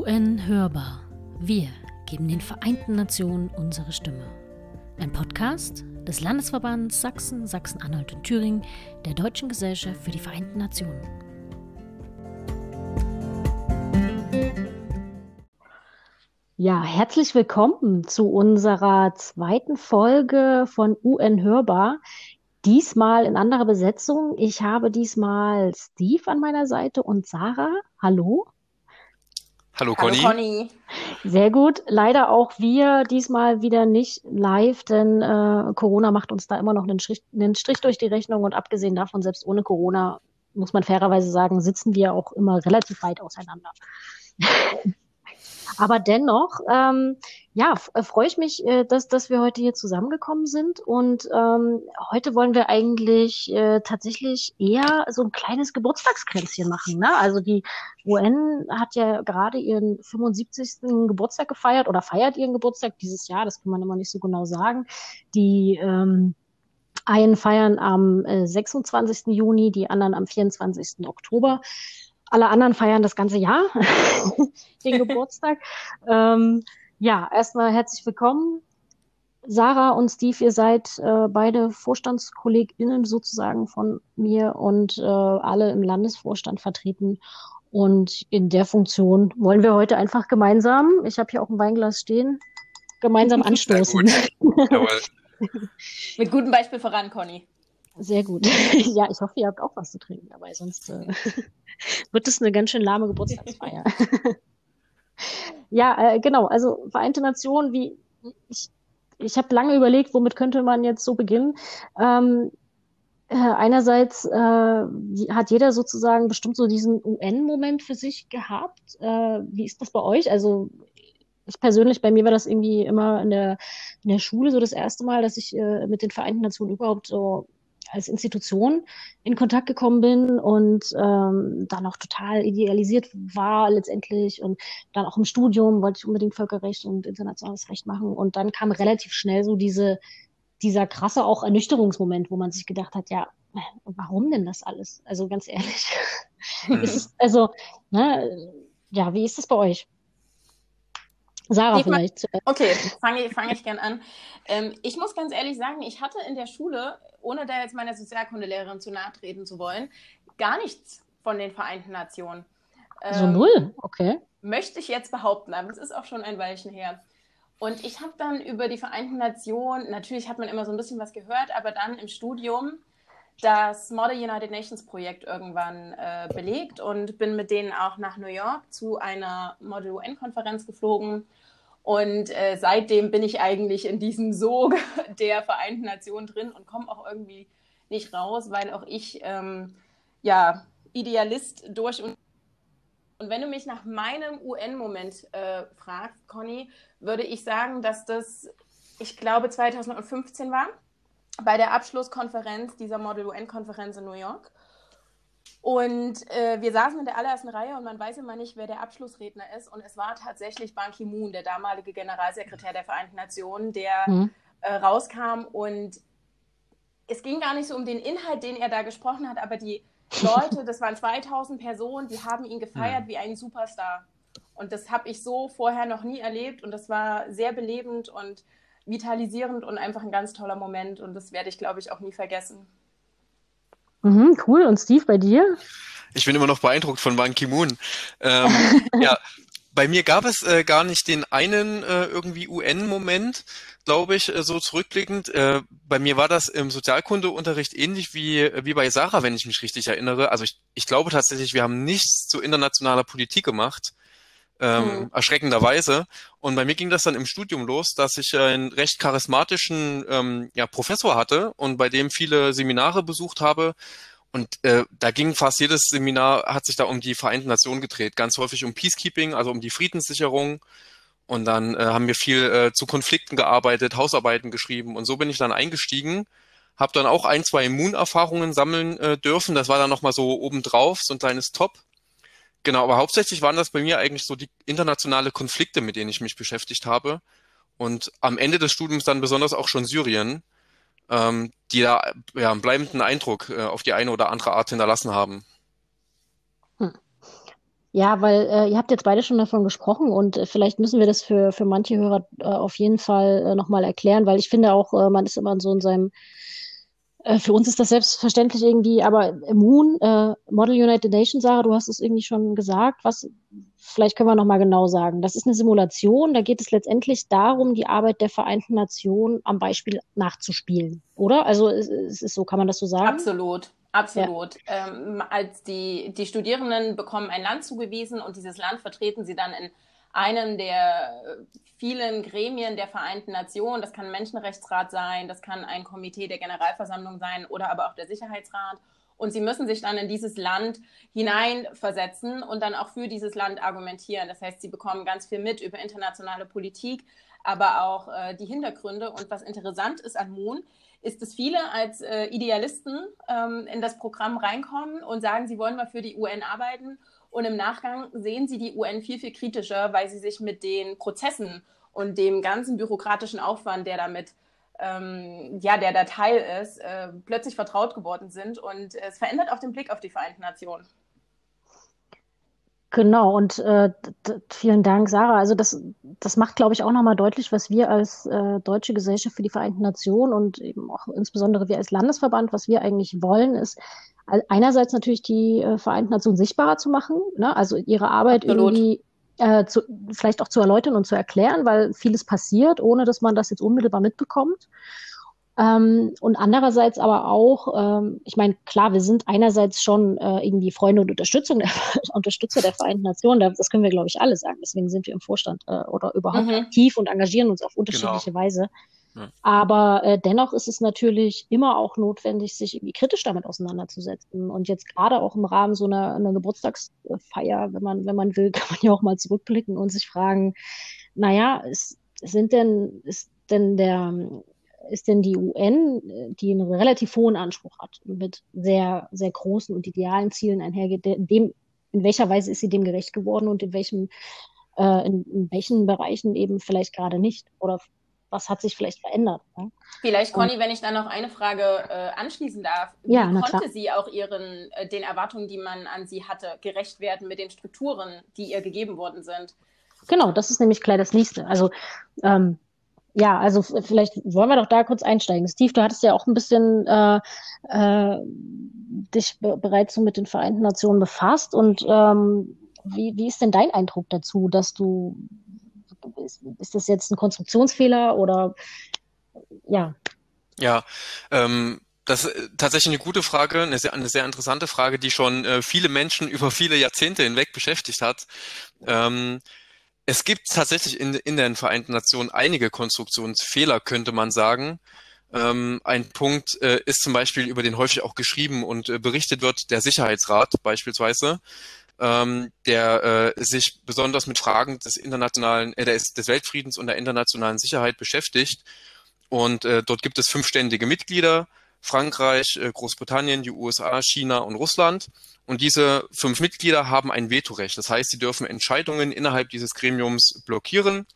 UN Hörbar. Wir geben den Vereinten Nationen unsere Stimme. Ein Podcast des Landesverbands Sachsen, Sachsen-Anhalt und Thüringen der Deutschen Gesellschaft für die Vereinten Nationen. Ja, herzlich willkommen zu unserer zweiten Folge von UN Hörbar. Diesmal in anderer Besetzung. Ich habe diesmal Steve an meiner Seite und Sarah. Hallo. Hallo Conny. Hallo Conny. Sehr gut. Leider auch wir diesmal wieder nicht live, denn äh, Corona macht uns da immer noch einen Strich, einen Strich durch die Rechnung und abgesehen davon, selbst ohne Corona, muss man fairerweise sagen, sitzen wir auch immer relativ weit auseinander. Aber dennoch, ähm, ja, äh, freue ich mich, äh, dass, dass wir heute hier zusammengekommen sind. Und ähm, heute wollen wir eigentlich äh, tatsächlich eher so ein kleines Geburtstagskränzchen machen. Ne? Also die UN hat ja gerade ihren 75. Geburtstag gefeiert oder feiert ihren Geburtstag dieses Jahr. Das kann man immer nicht so genau sagen. Die ähm, einen feiern am äh, 26. Juni, die anderen am 24. Oktober. Alle anderen feiern das ganze Jahr den Geburtstag. ähm, ja, erstmal herzlich willkommen. Sarah und Steve, ihr seid äh, beide VorstandskollegInnen sozusagen von mir und äh, alle im Landesvorstand vertreten. Und in der Funktion wollen wir heute einfach gemeinsam, ich habe hier auch ein Weinglas stehen, gemeinsam anstoßen. Mit gutem Beispiel voran, Conny. Sehr gut. ja, ich hoffe, ihr habt auch was zu trinken dabei, sonst äh, wird es eine ganz schön lahme Geburtstagsfeier. ja, äh, genau. Also Vereinte Nationen, wie ich, ich habe lange überlegt, womit könnte man jetzt so beginnen. Ähm, äh, einerseits äh, hat jeder sozusagen bestimmt so diesen UN-Moment für sich gehabt. Äh, wie ist das bei euch? Also ich persönlich, bei mir war das irgendwie immer in der, in der Schule so das erste Mal, dass ich äh, mit den Vereinten Nationen überhaupt so als Institution in Kontakt gekommen bin und ähm, dann auch total idealisiert war letztendlich und dann auch im Studium wollte ich unbedingt Völkerrecht und internationales Recht machen und dann kam relativ schnell so diese dieser krasse auch Ernüchterungsmoment, wo man sich gedacht hat, ja, warum denn das alles? Also ganz ehrlich, mhm. ist es, also, ne, ja, wie ist es bei euch? Sarah ich vielleicht. Okay, fange fang ich gern an. Ähm, ich muss ganz ehrlich sagen, ich hatte in der Schule, ohne da jetzt meiner Sozialkundelehrerin zu nahe treten zu wollen, gar nichts von den Vereinten Nationen. Ähm, so null, okay. Möchte ich jetzt behaupten, aber es ist auch schon ein Weilchen her. Und ich habe dann über die Vereinten Nationen, natürlich hat man immer so ein bisschen was gehört, aber dann im Studium das Model United Nations Projekt irgendwann äh, belegt und bin mit denen auch nach New York zu einer Model UN-Konferenz geflogen. Und äh, seitdem bin ich eigentlich in diesem Sog der Vereinten Nationen drin und komme auch irgendwie nicht raus, weil auch ich ähm, ja Idealist durch und und wenn du mich nach meinem UN-Moment äh, fragst, Conny, würde ich sagen, dass das, ich glaube, 2015 war, bei der Abschlusskonferenz dieser Model UN-Konferenz in New York. Und äh, wir saßen in der allerersten Reihe und man weiß immer nicht, wer der Abschlussredner ist. Und es war tatsächlich Ban Ki-moon, der damalige Generalsekretär der Vereinten Nationen, der mhm. äh, rauskam. Und es ging gar nicht so um den Inhalt, den er da gesprochen hat, aber die Leute, das waren 2000 Personen, die haben ihn gefeiert mhm. wie einen Superstar. Und das habe ich so vorher noch nie erlebt. Und das war sehr belebend und vitalisierend und einfach ein ganz toller Moment. Und das werde ich, glaube ich, auch nie vergessen. Mhm, cool. Und Steve, bei dir? Ich bin immer noch beeindruckt von Ban Ki-moon. Ähm, ja, bei mir gab es äh, gar nicht den einen äh, irgendwie UN-Moment, glaube ich, äh, so zurückblickend. Äh, bei mir war das im Sozialkundeunterricht ähnlich wie, wie bei Sarah, wenn ich mich richtig erinnere. Also ich, ich glaube tatsächlich, wir haben nichts zu internationaler Politik gemacht ähm, mhm. erschreckenderweise. Und bei mir ging das dann im Studium los, dass ich einen recht charismatischen ähm, ja, Professor hatte und bei dem viele Seminare besucht habe. Und äh, da ging fast jedes Seminar, hat sich da um die Vereinten Nationen gedreht, ganz häufig um Peacekeeping, also um die Friedenssicherung. Und dann äh, haben wir viel äh, zu Konflikten gearbeitet, Hausarbeiten geschrieben und so bin ich dann eingestiegen. Habe dann auch ein, zwei Immunerfahrungen sammeln äh, dürfen. Das war dann nochmal so obendrauf, so ein kleines Top. Genau, aber hauptsächlich waren das bei mir eigentlich so die internationale Konflikte, mit denen ich mich beschäftigt habe. Und am Ende des Studiums dann besonders auch schon Syrien, ähm, die da ja, einen bleibenden Eindruck äh, auf die eine oder andere Art hinterlassen haben. Hm. Ja, weil äh, ihr habt jetzt beide schon davon gesprochen und äh, vielleicht müssen wir das für, für manche Hörer äh, auf jeden Fall äh, nochmal erklären, weil ich finde auch, äh, man ist immer so in seinem, für uns ist das selbstverständlich irgendwie, aber Moon, äh, Model United Nations, Sarah, du hast es irgendwie schon gesagt, was, vielleicht können wir nochmal genau sagen. Das ist eine Simulation, da geht es letztendlich darum, die Arbeit der Vereinten Nationen am Beispiel nachzuspielen, oder? Also es, es ist so, kann man das so sagen? Absolut. Absolut. Ja. Ähm, als die, die Studierenden bekommen ein Land zugewiesen und dieses Land vertreten sie dann in einem der vielen Gremien der Vereinten Nationen. Das kann ein Menschenrechtsrat sein, das kann ein Komitee der Generalversammlung sein oder aber auch der Sicherheitsrat. Und sie müssen sich dann in dieses Land hineinversetzen und dann auch für dieses Land argumentieren. Das heißt, sie bekommen ganz viel mit über internationale Politik, aber auch äh, die Hintergründe. Und was interessant ist an Moon, ist, dass viele als äh, Idealisten ähm, in das Programm reinkommen und sagen, sie wollen mal für die UN arbeiten. Und im Nachgang sehen sie die UN viel, viel kritischer, weil sie sich mit den Prozessen und dem ganzen bürokratischen Aufwand, der damit ähm, ja, der da Teil ist, äh, plötzlich vertraut geworden sind. Und es verändert auch den Blick auf die Vereinten Nationen. Genau, und äh, vielen Dank, Sarah. Also das, das macht, glaube ich, auch nochmal deutlich, was wir als äh, Deutsche Gesellschaft für die Vereinten Nationen und eben auch insbesondere wir als Landesverband, was wir eigentlich wollen, ist einerseits natürlich die äh, Vereinten Nationen sichtbarer zu machen, ne? also ihre Arbeit Absolut. irgendwie äh, zu, vielleicht auch zu erläutern und zu erklären, weil vieles passiert, ohne dass man das jetzt unmittelbar mitbekommt. Ähm, und andererseits aber auch, ähm, ich meine, klar, wir sind einerseits schon äh, irgendwie Freunde und Unterstützung der, Unterstützer der Vereinten Nationen, das können wir, glaube ich, alle sagen. Deswegen sind wir im Vorstand äh, oder überhaupt mhm. aktiv und engagieren uns auf unterschiedliche genau. Weise. Ja. Aber äh, dennoch ist es natürlich immer auch notwendig, sich irgendwie kritisch damit auseinanderzusetzen. Und jetzt gerade auch im Rahmen so einer, einer Geburtstagsfeier, wenn man, wenn man will, kann man ja auch mal zurückblicken und sich fragen, naja, ist, sind denn, ist denn der ist denn die UN, die einen relativ hohen Anspruch hat und mit sehr, sehr großen und idealen Zielen einhergeht, in, dem, in welcher Weise ist sie dem gerecht geworden und in welchem, äh, in, in welchen Bereichen eben vielleicht gerade nicht? Oder was hat sich vielleicht verändert? Ne? Vielleicht, Conny, wenn ich da noch eine Frage äh, anschließen darf. Wie ja, konnte klar. sie auch ihren, äh, den Erwartungen, die man an sie hatte, gerecht werden mit den Strukturen, die ihr gegeben worden sind? Genau, das ist nämlich gleich das nächste. Also ähm, ja, also vielleicht wollen wir doch da kurz einsteigen. Steve, du hattest ja auch ein bisschen äh, äh, dich be bereits so mit den Vereinten Nationen befasst. Und ähm, wie, wie ist denn dein Eindruck dazu, dass du, ist, ist das jetzt ein Konstruktionsfehler oder ja? Ja, ähm, das ist tatsächlich eine gute Frage, eine sehr, eine sehr interessante Frage, die schon äh, viele Menschen über viele Jahrzehnte hinweg beschäftigt hat. Ähm, es gibt tatsächlich in, in den Vereinten Nationen einige Konstruktionsfehler, könnte man sagen. Ähm, ein Punkt äh, ist zum Beispiel, über den häufig auch geschrieben und äh, berichtet wird, der Sicherheitsrat beispielsweise, ähm, der äh, sich besonders mit Fragen des internationalen, äh, des, des Weltfriedens und der internationalen Sicherheit beschäftigt. Und äh, dort gibt es fünfständige Mitglieder, Frankreich, äh, Großbritannien, die USA, China und Russland. Und diese fünf Mitglieder haben ein Vetorecht. Das heißt, sie dürfen Entscheidungen innerhalb dieses Gremiums blockieren.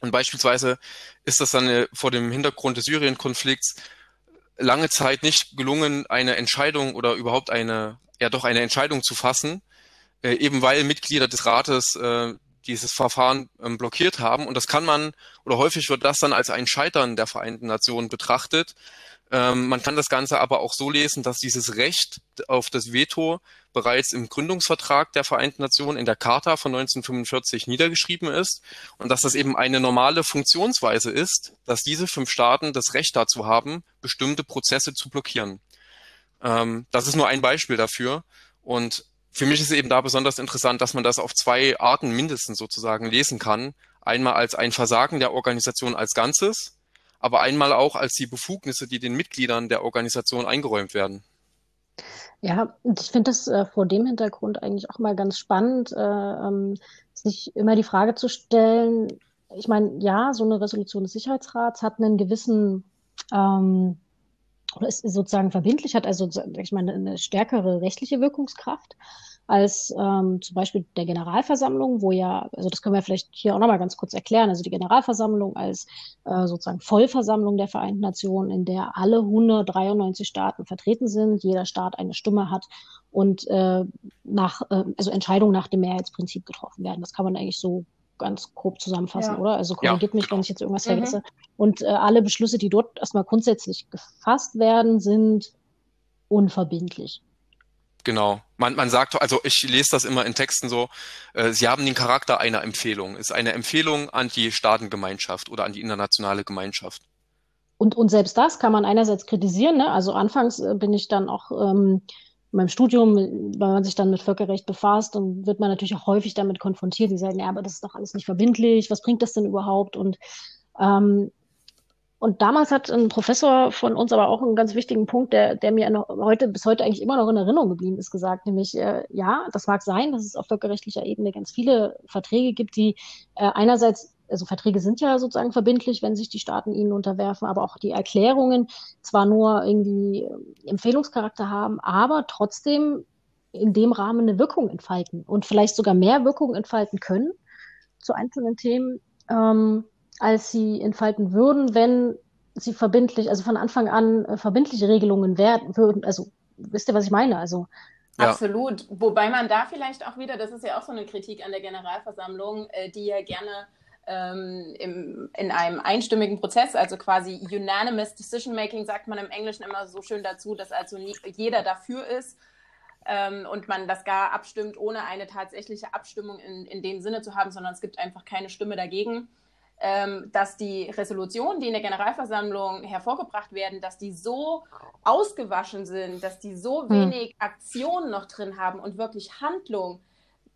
Und beispielsweise ist das dann äh, vor dem Hintergrund des Syrien-Konflikts lange Zeit nicht gelungen, eine Entscheidung oder überhaupt eine, ja doch eine Entscheidung zu fassen, äh, eben weil Mitglieder des Rates dieses Verfahren ähm, blockiert haben. Und das kann man, oder häufig wird das dann als ein Scheitern der Vereinten Nationen betrachtet, ähm, man kann das Ganze aber auch so lesen, dass dieses Recht auf das Veto bereits im Gründungsvertrag der Vereinten Nationen in der Charta von 1945 niedergeschrieben ist und dass das eben eine normale Funktionsweise ist, dass diese fünf Staaten das Recht dazu haben, bestimmte Prozesse zu blockieren. Ähm, das ist nur ein Beispiel dafür und für mich ist eben da besonders interessant, dass man das auf zwei Arten mindestens sozusagen lesen kann. Einmal als ein Versagen der Organisation als Ganzes, aber einmal auch als die Befugnisse, die den Mitgliedern der Organisation eingeräumt werden. Ja, ich finde das äh, vor dem Hintergrund eigentlich auch mal ganz spannend, äh, ähm, sich immer die Frage zu stellen, ich meine, ja, so eine Resolution des Sicherheitsrats hat einen gewissen, ähm, ist sozusagen verbindlich, hat also, ich meine, eine stärkere rechtliche Wirkungskraft als ähm, zum Beispiel der Generalversammlung, wo ja, also das können wir vielleicht hier auch nochmal ganz kurz erklären, also die Generalversammlung als äh, sozusagen Vollversammlung der Vereinten Nationen, in der alle 193 Staaten vertreten sind, jeder Staat eine Stimme hat und äh, nach, äh, also Entscheidungen nach dem Mehrheitsprinzip getroffen werden. Das kann man eigentlich so ganz grob zusammenfassen, ja. oder? Also korrigiert ja, mich, genau. wenn ich jetzt irgendwas mhm. vergesse. Und äh, alle Beschlüsse, die dort erstmal grundsätzlich gefasst werden, sind unverbindlich. Genau. Man, man sagt, also ich lese das immer in Texten so, äh, sie haben den Charakter einer Empfehlung. Ist eine Empfehlung an die Staatengemeinschaft oder an die internationale Gemeinschaft. Und, und selbst das kann man einerseits kritisieren. Ne? Also anfangs äh, bin ich dann auch ähm, in meinem Studium, wenn man sich dann mit Völkerrecht befasst, dann wird man natürlich auch häufig damit konfrontiert. Die sagen, ja, aber das ist doch alles nicht verbindlich. Was bringt das denn überhaupt? Und ähm, und damals hat ein Professor von uns aber auch einen ganz wichtigen Punkt, der, der mir noch heute, bis heute eigentlich immer noch in Erinnerung geblieben ist, gesagt, nämlich, äh, ja, das mag sein, dass es auf völkerrechtlicher Ebene ganz viele Verträge gibt, die äh, einerseits, also Verträge sind ja sozusagen verbindlich, wenn sich die Staaten ihnen unterwerfen, aber auch die Erklärungen zwar nur irgendwie äh, Empfehlungscharakter haben, aber trotzdem in dem Rahmen eine Wirkung entfalten und vielleicht sogar mehr Wirkung entfalten können zu einzelnen Themen. Ähm, als sie entfalten würden, wenn sie verbindlich, also von Anfang an äh, verbindliche Regelungen werden würden. Also wisst ihr, was ich meine? Also ja. Absolut. Wobei man da vielleicht auch wieder, das ist ja auch so eine Kritik an der Generalversammlung, äh, die ja gerne ähm, im, in einem einstimmigen Prozess, also quasi unanimous decision making, sagt man im Englischen immer so schön dazu, dass also nie, jeder dafür ist ähm, und man das gar abstimmt, ohne eine tatsächliche Abstimmung in, in dem Sinne zu haben, sondern es gibt einfach keine Stimme dagegen dass die Resolutionen, die in der Generalversammlung hervorgebracht werden, dass die so ausgewaschen sind, dass die so hm. wenig Aktion noch drin haben und wirklich Handlung,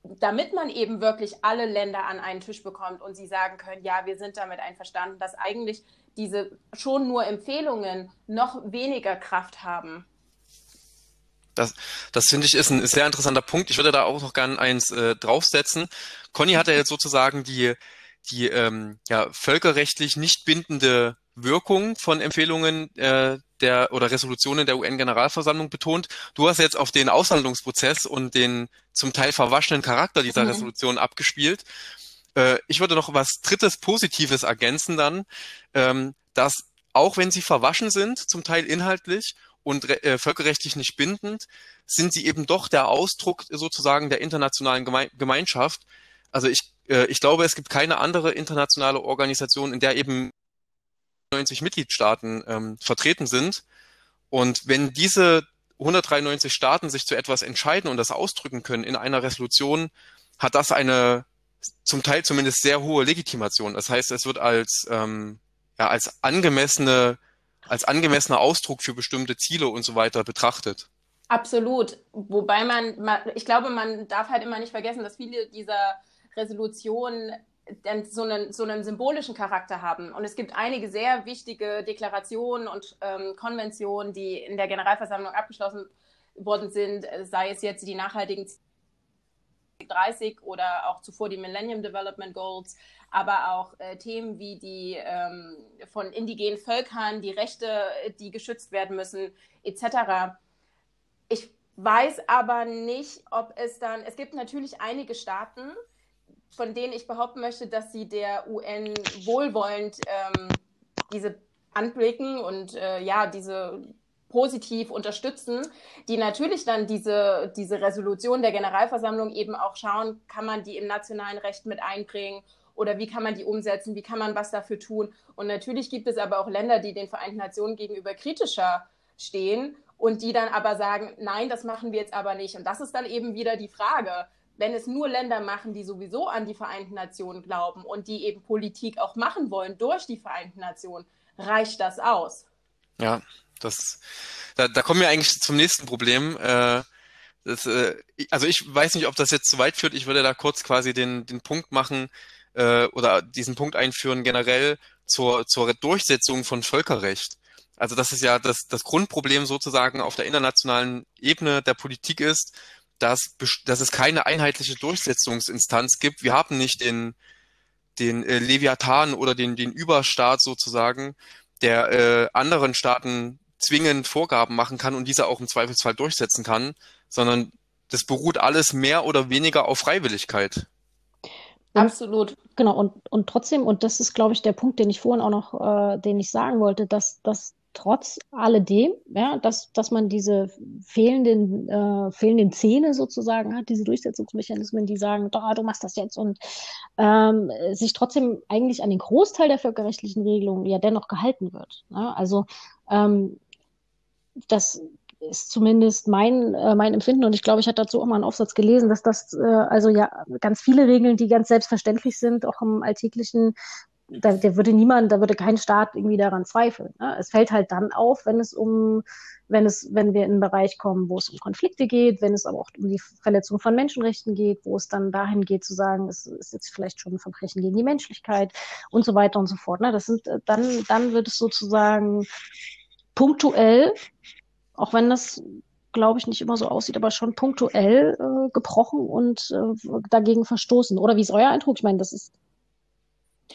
damit man eben wirklich alle Länder an einen Tisch bekommt und sie sagen können, ja, wir sind damit einverstanden, dass eigentlich diese schon nur Empfehlungen noch weniger Kraft haben. Das, das finde ich ist ein sehr interessanter Punkt. Ich würde da auch noch gerne eins äh, draufsetzen. Conny hat ja jetzt sozusagen die die ähm, ja, völkerrechtlich nicht bindende Wirkung von Empfehlungen äh, der oder Resolutionen der UN-Generalversammlung betont. Du hast jetzt auf den Aushandlungsprozess und den zum Teil verwaschenen Charakter dieser mhm. Resolution abgespielt. Äh, ich würde noch was Drittes Positives ergänzen dann, ähm, dass auch wenn sie verwaschen sind, zum Teil inhaltlich und äh, völkerrechtlich nicht bindend, sind sie eben doch der Ausdruck sozusagen der internationalen Geme Gemeinschaft. Also ich ich glaube, es gibt keine andere internationale Organisation, in der eben 90 Mitgliedstaaten ähm, vertreten sind. Und wenn diese 193 Staaten sich zu etwas entscheiden und das ausdrücken können in einer Resolution, hat das eine zum Teil zumindest sehr hohe Legitimation. Das heißt, es wird als, ähm, ja, als angemessene, als angemessener Ausdruck für bestimmte Ziele und so weiter betrachtet. Absolut. Wobei man, ich glaube, man darf halt immer nicht vergessen, dass viele dieser Resolutionen so einen, so einen symbolischen Charakter haben. Und es gibt einige sehr wichtige Deklarationen und ähm, Konventionen, die in der Generalversammlung abgeschlossen worden sind, sei es jetzt die nachhaltigen 30 oder auch zuvor die Millennium Development Goals, aber auch äh, Themen wie die ähm, von indigenen Völkern, die Rechte, die geschützt werden müssen, etc. Ich weiß aber nicht, ob es dann, es gibt natürlich einige Staaten, von denen ich behaupten möchte, dass sie der UN wohlwollend ähm, diese anblicken und äh, ja, diese positiv unterstützen, die natürlich dann diese, diese Resolution der Generalversammlung eben auch schauen, kann man die im nationalen Recht mit einbringen oder wie kann man die umsetzen, wie kann man was dafür tun. Und natürlich gibt es aber auch Länder, die den Vereinten Nationen gegenüber kritischer stehen und die dann aber sagen, nein, das machen wir jetzt aber nicht. Und das ist dann eben wieder die Frage, wenn es nur Länder machen, die sowieso an die Vereinten Nationen glauben und die eben Politik auch machen wollen durch die Vereinten Nationen, reicht das aus. Ja, das, da, da kommen wir eigentlich zum nächsten Problem. Äh, das, äh, also ich weiß nicht, ob das jetzt zu weit führt. Ich würde da kurz quasi den, den Punkt machen äh, oder diesen Punkt einführen generell zur, zur Durchsetzung von Völkerrecht. Also das ist ja das, das Grundproblem sozusagen auf der internationalen Ebene der Politik ist, dass, dass es keine einheitliche Durchsetzungsinstanz gibt. Wir haben nicht den, den äh, Leviathan oder den, den Überstaat sozusagen, der äh, anderen Staaten zwingend Vorgaben machen kann und diese auch im Zweifelsfall durchsetzen kann, sondern das beruht alles mehr oder weniger auf Freiwilligkeit. Absolut. Genau, und, und trotzdem, und das ist, glaube ich, der Punkt, den ich vorhin auch noch, äh, den ich sagen wollte, dass, dass trotz alledem, ja, dass, dass man diese fehlenden, äh, fehlenden Zähne sozusagen hat, diese Durchsetzungsmechanismen, die sagen, da, du machst das jetzt und ähm, sich trotzdem eigentlich an den Großteil der völkerrechtlichen Regelungen ja dennoch gehalten wird. Ne? Also ähm, das ist zumindest mein, äh, mein Empfinden und ich glaube, ich hatte dazu auch mal einen Aufsatz gelesen, dass das äh, also ja ganz viele Regeln, die ganz selbstverständlich sind, auch im alltäglichen da, da würde niemand, da würde kein Staat irgendwie daran zweifeln. Ne? Es fällt halt dann auf, wenn es um, wenn es, wenn wir in einen Bereich kommen, wo es um Konflikte geht, wenn es aber auch um die Verletzung von Menschenrechten geht, wo es dann dahin geht zu sagen, es ist jetzt vielleicht schon ein Verbrechen gegen die Menschlichkeit und so weiter und so fort. Ne? Das sind dann, dann wird es sozusagen punktuell, auch wenn das glaube ich, nicht immer so aussieht, aber schon punktuell äh, gebrochen und äh, dagegen verstoßen. Oder wie ist euer Eindruck? Ich meine, das ist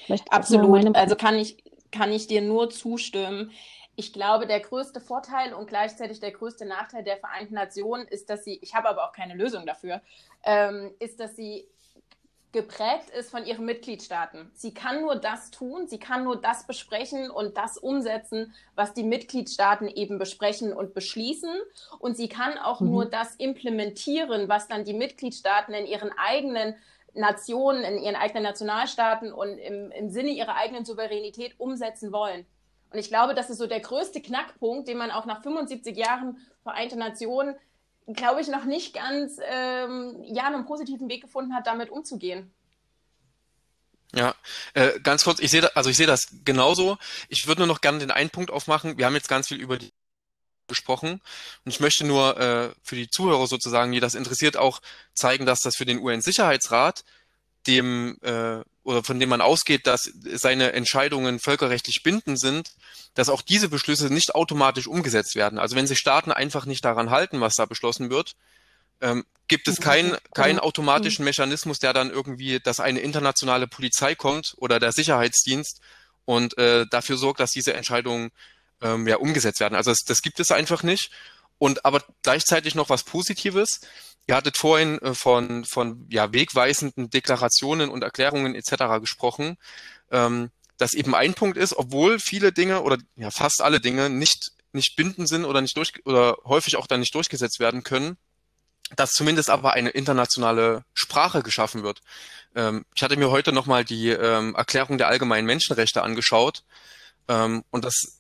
Vielleicht Absolut. Also kann ich, kann ich dir nur zustimmen. Ich glaube, der größte Vorteil und gleichzeitig der größte Nachteil der Vereinten Nationen ist, dass sie, ich habe aber auch keine Lösung dafür, ähm, ist, dass sie geprägt ist von ihren Mitgliedstaaten. Sie kann nur das tun, sie kann nur das besprechen und das umsetzen, was die Mitgliedstaaten eben besprechen und beschließen. Und sie kann auch mhm. nur das implementieren, was dann die Mitgliedstaaten in ihren eigenen Nationen, in ihren eigenen Nationalstaaten und im, im Sinne ihrer eigenen Souveränität umsetzen wollen. Und ich glaube, das ist so der größte Knackpunkt, den man auch nach 75 Jahren Vereinte Nationen, glaube ich, noch nicht ganz ähm, ja, einen positiven Weg gefunden hat, damit umzugehen. Ja, äh, ganz kurz, ich sehe also ich sehe das genauso. Ich würde nur noch gerne den einen Punkt aufmachen. Wir haben jetzt ganz viel über die gesprochen. Und ich möchte nur äh, für die Zuhörer sozusagen, die das interessiert, auch zeigen, dass das für den UN-Sicherheitsrat, dem äh, oder von dem man ausgeht, dass seine Entscheidungen völkerrechtlich bindend sind, dass auch diese Beschlüsse nicht automatisch umgesetzt werden. Also wenn sich Staaten einfach nicht daran halten, was da beschlossen wird, ähm, gibt es keinen keinen automatischen Mechanismus, der dann irgendwie, dass eine internationale Polizei kommt oder der Sicherheitsdienst und äh, dafür sorgt, dass diese Entscheidungen ähm, ja, umgesetzt werden. Also das, das gibt es einfach nicht. Und aber gleichzeitig noch was Positives. Ihr hattet vorhin äh, von, von ja, wegweisenden Deklarationen und Erklärungen etc. gesprochen, ähm, dass eben ein Punkt ist, obwohl viele Dinge oder ja, fast alle Dinge nicht, nicht bindend sind oder nicht durch oder häufig auch dann nicht durchgesetzt werden können, dass zumindest aber eine internationale Sprache geschaffen wird. Ähm, ich hatte mir heute nochmal die ähm, Erklärung der allgemeinen Menschenrechte angeschaut ähm, und das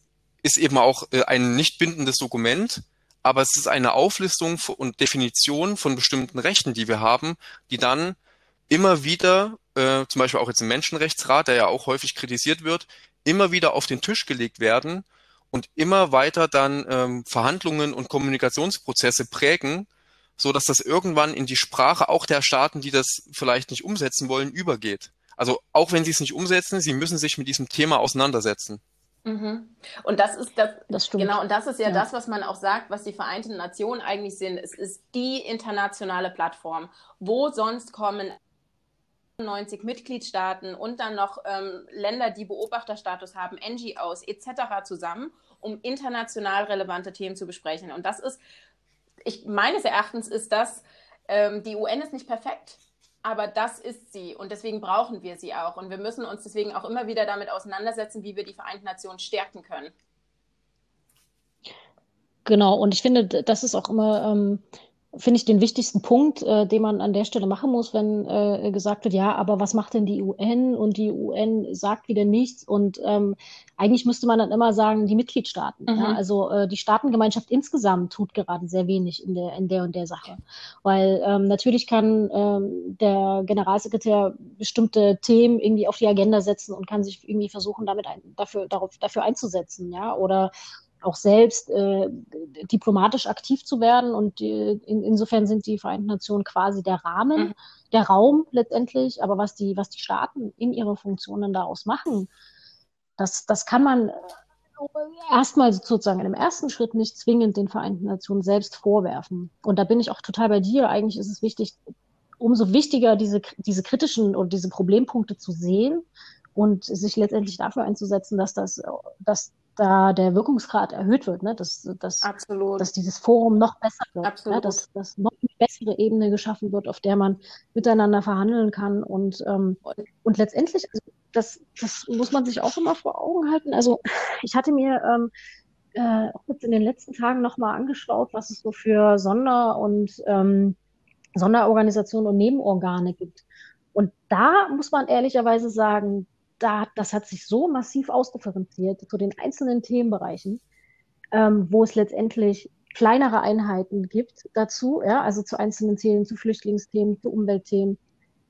ist eben auch äh, ein nicht bindendes Dokument, aber es ist eine Auflistung und Definition von bestimmten Rechten, die wir haben, die dann immer wieder, äh, zum Beispiel auch jetzt im Menschenrechtsrat, der ja auch häufig kritisiert wird, immer wieder auf den Tisch gelegt werden und immer weiter dann ähm, Verhandlungen und Kommunikationsprozesse prägen, so dass das irgendwann in die Sprache auch der Staaten, die das vielleicht nicht umsetzen wollen, übergeht. Also auch wenn sie es nicht umsetzen, sie müssen sich mit diesem Thema auseinandersetzen. Mhm. Und das ist das, das genau, und das ist ja, ja, das, was man auch sagt, was die Vereinten Nationen eigentlich sind. Es ist die internationale Plattform. Wo sonst kommen 90 Mitgliedstaaten und dann noch ähm, Länder, die Beobachterstatus haben, NGOs etc. zusammen, um international relevante Themen zu besprechen. Und das ist, ich meines Erachtens ist das, ähm, die UN ist nicht perfekt aber das ist sie und deswegen brauchen wir sie auch. Und wir müssen uns deswegen auch immer wieder damit auseinandersetzen, wie wir die Vereinten Nationen stärken können. Genau, und ich finde, das ist auch immer ähm, finde ich den wichtigsten Punkt, äh, den man an der Stelle machen muss, wenn äh, gesagt wird, ja, aber was macht denn die UN? Und die UN sagt wieder nichts. Und ähm, eigentlich müsste man dann immer sagen, die Mitgliedstaaten. Mhm. Ja? Also äh, die Staatengemeinschaft insgesamt tut gerade sehr wenig in der, in der und der Sache. Weil ähm, natürlich kann ähm, der Generalsekretär bestimmte Themen irgendwie auf die Agenda setzen und kann sich irgendwie versuchen, damit ein, dafür, darauf, dafür einzusetzen, ja, oder auch selbst äh, diplomatisch aktiv zu werden. Und äh, in, insofern sind die Vereinten Nationen quasi der Rahmen, mhm. der Raum letztendlich. Aber was die, was die Staaten in ihre Funktionen daraus machen, das, das kann man erstmal sozusagen in dem ersten Schritt nicht zwingend den Vereinten Nationen selbst vorwerfen. Und da bin ich auch total bei dir. Eigentlich ist es wichtig, umso wichtiger, diese, diese kritischen oder diese Problempunkte zu sehen und sich letztendlich dafür einzusetzen, dass das, dass da der Wirkungsgrad erhöht wird, ne? dass, dass, Absolut. dass dieses Forum noch besser wird, ne? Absolut. ne? dass, dass noch eine bessere Ebene geschaffen wird, auf der man miteinander verhandeln kann und, ähm, und letztendlich, also das, das muss man sich auch immer vor Augen halten. Also ich hatte mir ähm, äh, jetzt in den letzten Tagen nochmal angeschaut, was es so für Sonder- und ähm, Sonderorganisationen und Nebenorgane gibt. Und da muss man ehrlicherweise sagen, da, das hat sich so massiv ausdifferenziert zu den einzelnen Themenbereichen, ähm, wo es letztendlich kleinere Einheiten gibt dazu, ja, also zu einzelnen Themen, zu Flüchtlingsthemen, zu Umweltthemen,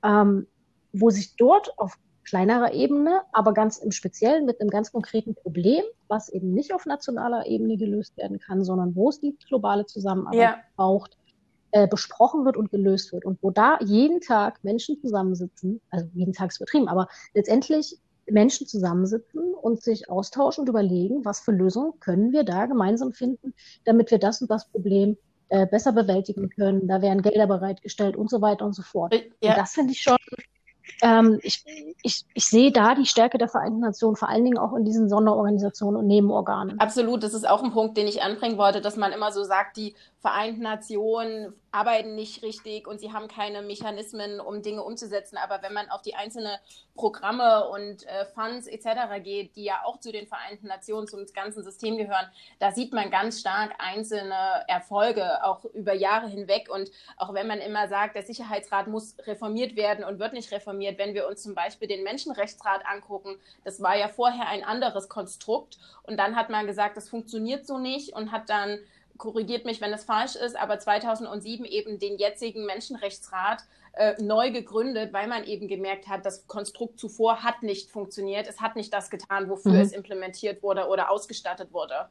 ähm, wo sich dort auf kleinerer Ebene, aber ganz im Speziellen mit einem ganz konkreten Problem, was eben nicht auf nationaler Ebene gelöst werden kann, sondern wo es die globale Zusammenarbeit ja. braucht, äh, besprochen wird und gelöst wird. Und wo da jeden Tag Menschen zusammensitzen, also jeden Tag ist übertrieben, aber letztendlich Menschen zusammensitzen und sich austauschen und überlegen, was für Lösungen können wir da gemeinsam finden, damit wir das und das Problem äh, besser bewältigen können. Da werden Gelder bereitgestellt und so weiter und so fort. Ja. Und das finde ich schon ähm, ich, ich, ich sehe da die Stärke der Vereinten Nationen, vor allen Dingen auch in diesen Sonderorganisationen und Nebenorganen. Absolut, das ist auch ein Punkt, den ich anbringen wollte, dass man immer so sagt, die Vereinten Nationen arbeiten nicht richtig und sie haben keine Mechanismen, um Dinge umzusetzen. Aber wenn man auf die einzelnen Programme und äh, Funds etc. geht, die ja auch zu den Vereinten Nationen, zum ganzen System gehören, da sieht man ganz stark einzelne Erfolge, auch über Jahre hinweg. Und auch wenn man immer sagt, der Sicherheitsrat muss reformiert werden und wird nicht reformiert, wenn wir uns zum Beispiel den Menschenrechtsrat angucken, das war ja vorher ein anderes Konstrukt. Und dann hat man gesagt, das funktioniert so nicht und hat dann korrigiert mich, wenn es falsch ist, aber 2007 eben den jetzigen Menschenrechtsrat äh, neu gegründet, weil man eben gemerkt hat, das Konstrukt zuvor hat nicht funktioniert. Es hat nicht das getan, wofür mhm. es implementiert wurde oder ausgestattet wurde.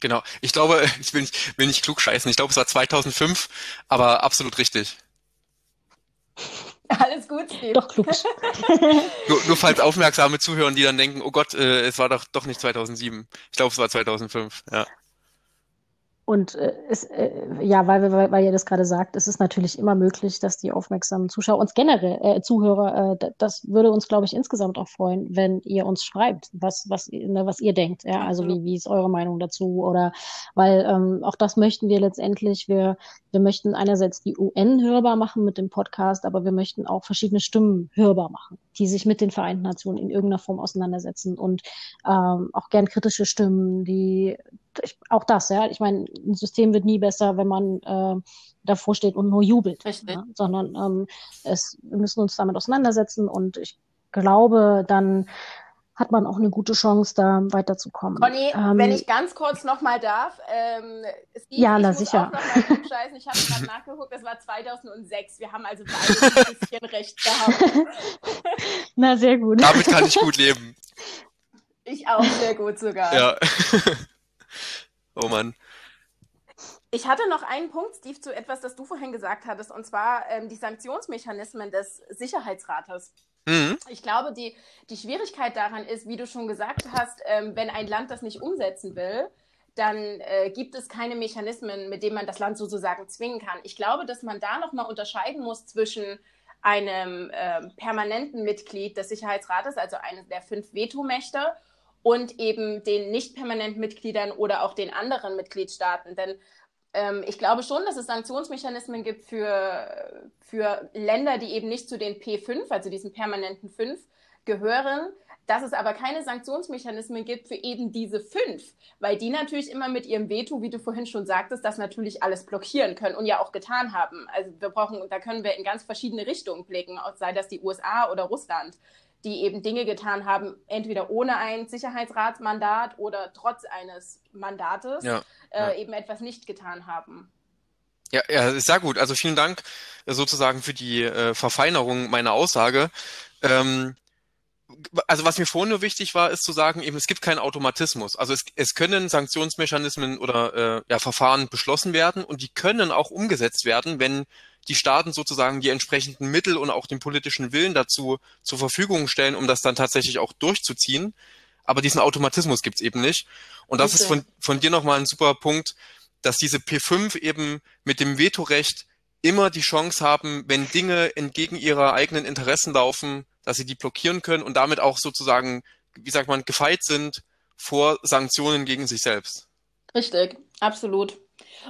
Genau. Ich glaube, ich will nicht, will nicht klug scheißen. Ich glaube, es war 2005, aber absolut richtig. Alles gut, Steve. Doch klug. nur, nur falls aufmerksame Zuhörer, die dann denken, oh Gott, äh, es war doch, doch nicht 2007. Ich glaube, es war 2005, ja. Und äh, es, äh, ja, weil, weil, weil ihr das gerade sagt, es ist natürlich immer möglich, dass die aufmerksamen Zuschauer, uns generell äh, Zuhörer, äh, das würde uns, glaube ich, insgesamt auch freuen, wenn ihr uns schreibt, was, was, ne, was ihr denkt. Ja, also wie, wie ist eure Meinung dazu? Oder weil ähm, auch das möchten wir letztendlich. Wir, wir möchten einerseits die UN hörbar machen mit dem Podcast, aber wir möchten auch verschiedene Stimmen hörbar machen, die sich mit den Vereinten Nationen in irgendeiner Form auseinandersetzen und ähm, auch gern kritische Stimmen, die ich, auch das, ja. Ich meine, ein System wird nie besser, wenn man äh, davor steht und nur jubelt, ja? sondern ähm, es, wir müssen uns damit auseinandersetzen und ich glaube, dann hat man auch eine gute Chance, da weiterzukommen. Conny, ähm, wenn ich ganz kurz nochmal darf, ähm, Steve, ja, na, ich sicher. Ich habe gerade nachgeguckt, das war 2006. Wir haben also beide ein bisschen recht gehabt. Na, sehr gut. Damit kann ich gut leben. Ich auch sehr gut sogar. Ja. Oh Mann. Ich hatte noch einen Punkt, Steve, zu etwas, das du vorhin gesagt hattest, und zwar ähm, die Sanktionsmechanismen des Sicherheitsrates. Mhm. Ich glaube, die, die Schwierigkeit daran ist, wie du schon gesagt hast, ähm, wenn ein Land das nicht umsetzen will, dann äh, gibt es keine Mechanismen, mit denen man das Land sozusagen zwingen kann. Ich glaube, dass man da nochmal unterscheiden muss zwischen einem äh, permanenten Mitglied des Sicherheitsrates, also eines der fünf Vetomächte, und eben den nicht permanenten Mitgliedern oder auch den anderen Mitgliedstaaten. Denn ähm, ich glaube schon, dass es Sanktionsmechanismen gibt für, für Länder, die eben nicht zu den P5, also diesen permanenten fünf, gehören, dass es aber keine Sanktionsmechanismen gibt für eben diese fünf, weil die natürlich immer mit ihrem Veto, wie du vorhin schon sagtest, das natürlich alles blockieren können und ja auch getan haben. Also wir brauchen, da können wir in ganz verschiedene Richtungen blicken, sei das die USA oder Russland die eben Dinge getan haben, entweder ohne ein Sicherheitsratsmandat oder trotz eines Mandates ja, äh, ja. eben etwas nicht getan haben. Ja, ja, sehr gut. Also vielen Dank äh, sozusagen für die äh, Verfeinerung meiner Aussage. Ähm, also was mir vorhin nur wichtig war, ist zu sagen, eben es gibt keinen Automatismus. Also es, es können Sanktionsmechanismen oder äh, ja, Verfahren beschlossen werden und die können auch umgesetzt werden, wenn die Staaten sozusagen die entsprechenden Mittel und auch den politischen Willen dazu zur Verfügung stellen, um das dann tatsächlich auch durchzuziehen. Aber diesen Automatismus gibt's eben nicht. Und das okay. ist von, von dir nochmal ein super Punkt, dass diese P5 eben mit dem Vetorecht immer die Chance haben, wenn Dinge entgegen ihrer eigenen Interessen laufen, dass sie die blockieren können und damit auch sozusagen, wie sagt man, gefeit sind vor Sanktionen gegen sich selbst. Richtig, absolut.